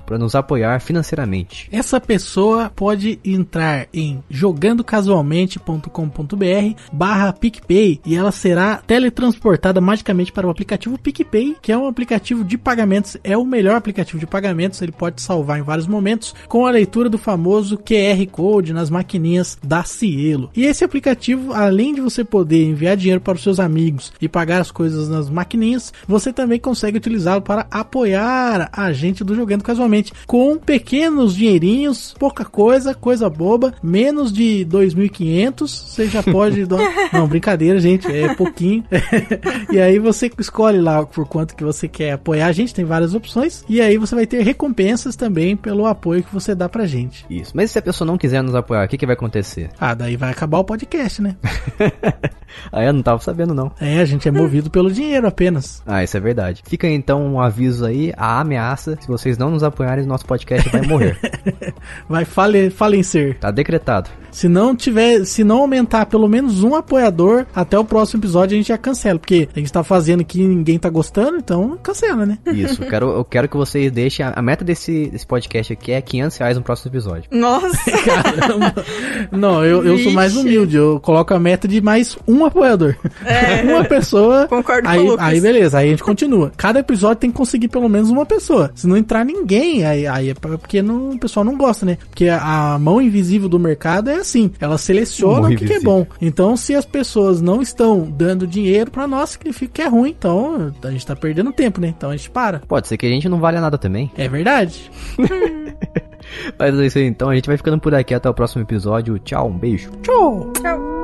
para nos apoiar apoiar financeiramente. Essa pessoa pode entrar em jogandocasualmente.com.br barra PicPay e ela será teletransportada magicamente para o aplicativo PicPay, que é um aplicativo de pagamentos, é o melhor aplicativo de pagamentos, ele pode salvar em vários momentos com a leitura do famoso QR Code nas maquininhas da Cielo. E esse aplicativo, além de você poder enviar dinheiro para os seus amigos e pagar as coisas nas maquininhas, você também consegue utilizá-lo para apoiar a gente do Jogando Casualmente com pequenos dinheirinhos, pouca coisa, coisa boba, menos de 2.500, você já pode dar... Não, brincadeira, gente, é pouquinho. e aí você escolhe lá por quanto que você quer apoiar a gente, tem várias opções, e aí você vai ter recompensas também pelo apoio que você dá pra gente. Isso, mas se a pessoa não quiser nos apoiar, o que, que vai acontecer? Ah, daí vai acabar o podcast, né? ah, eu não tava sabendo não. É, a gente é movido pelo dinheiro apenas. Ah, isso é verdade. Fica então um aviso aí, a ameaça, se vocês não nos apoiarem, nosso podcast vai morrer. vai fale, falecer. Tá decretado. Se não tiver, se não aumentar pelo menos um apoiador, até o próximo episódio a gente já cancela. Porque a gente tá fazendo aqui e ninguém tá gostando, então cancela, né? Isso, eu quero, eu quero que vocês deixem. A, a meta desse, desse podcast aqui é 500 reais no próximo episódio. Nossa, Caramba. Não, eu, eu sou mais humilde. Eu coloco a meta de mais um apoiador. É. uma pessoa. Concordo com aí, o Lucas. aí beleza, aí a gente continua. Cada episódio tem que conseguir pelo menos uma pessoa. Se não entrar ninguém, aí, aí é pra- porque não, o pessoal não gosta, né? Porque a, a mão invisível do mercado é assim. Ela seleciona o que, que é bom. Então, se as pessoas não estão dando dinheiro pra nós, significa que é ruim. Então, a gente tá perdendo tempo, né? Então a gente para. Pode ser que a gente não valha nada também. É verdade. Mas é isso aí, então. A gente vai ficando por aqui até o próximo episódio. Tchau, um beijo. Tchau! tchau.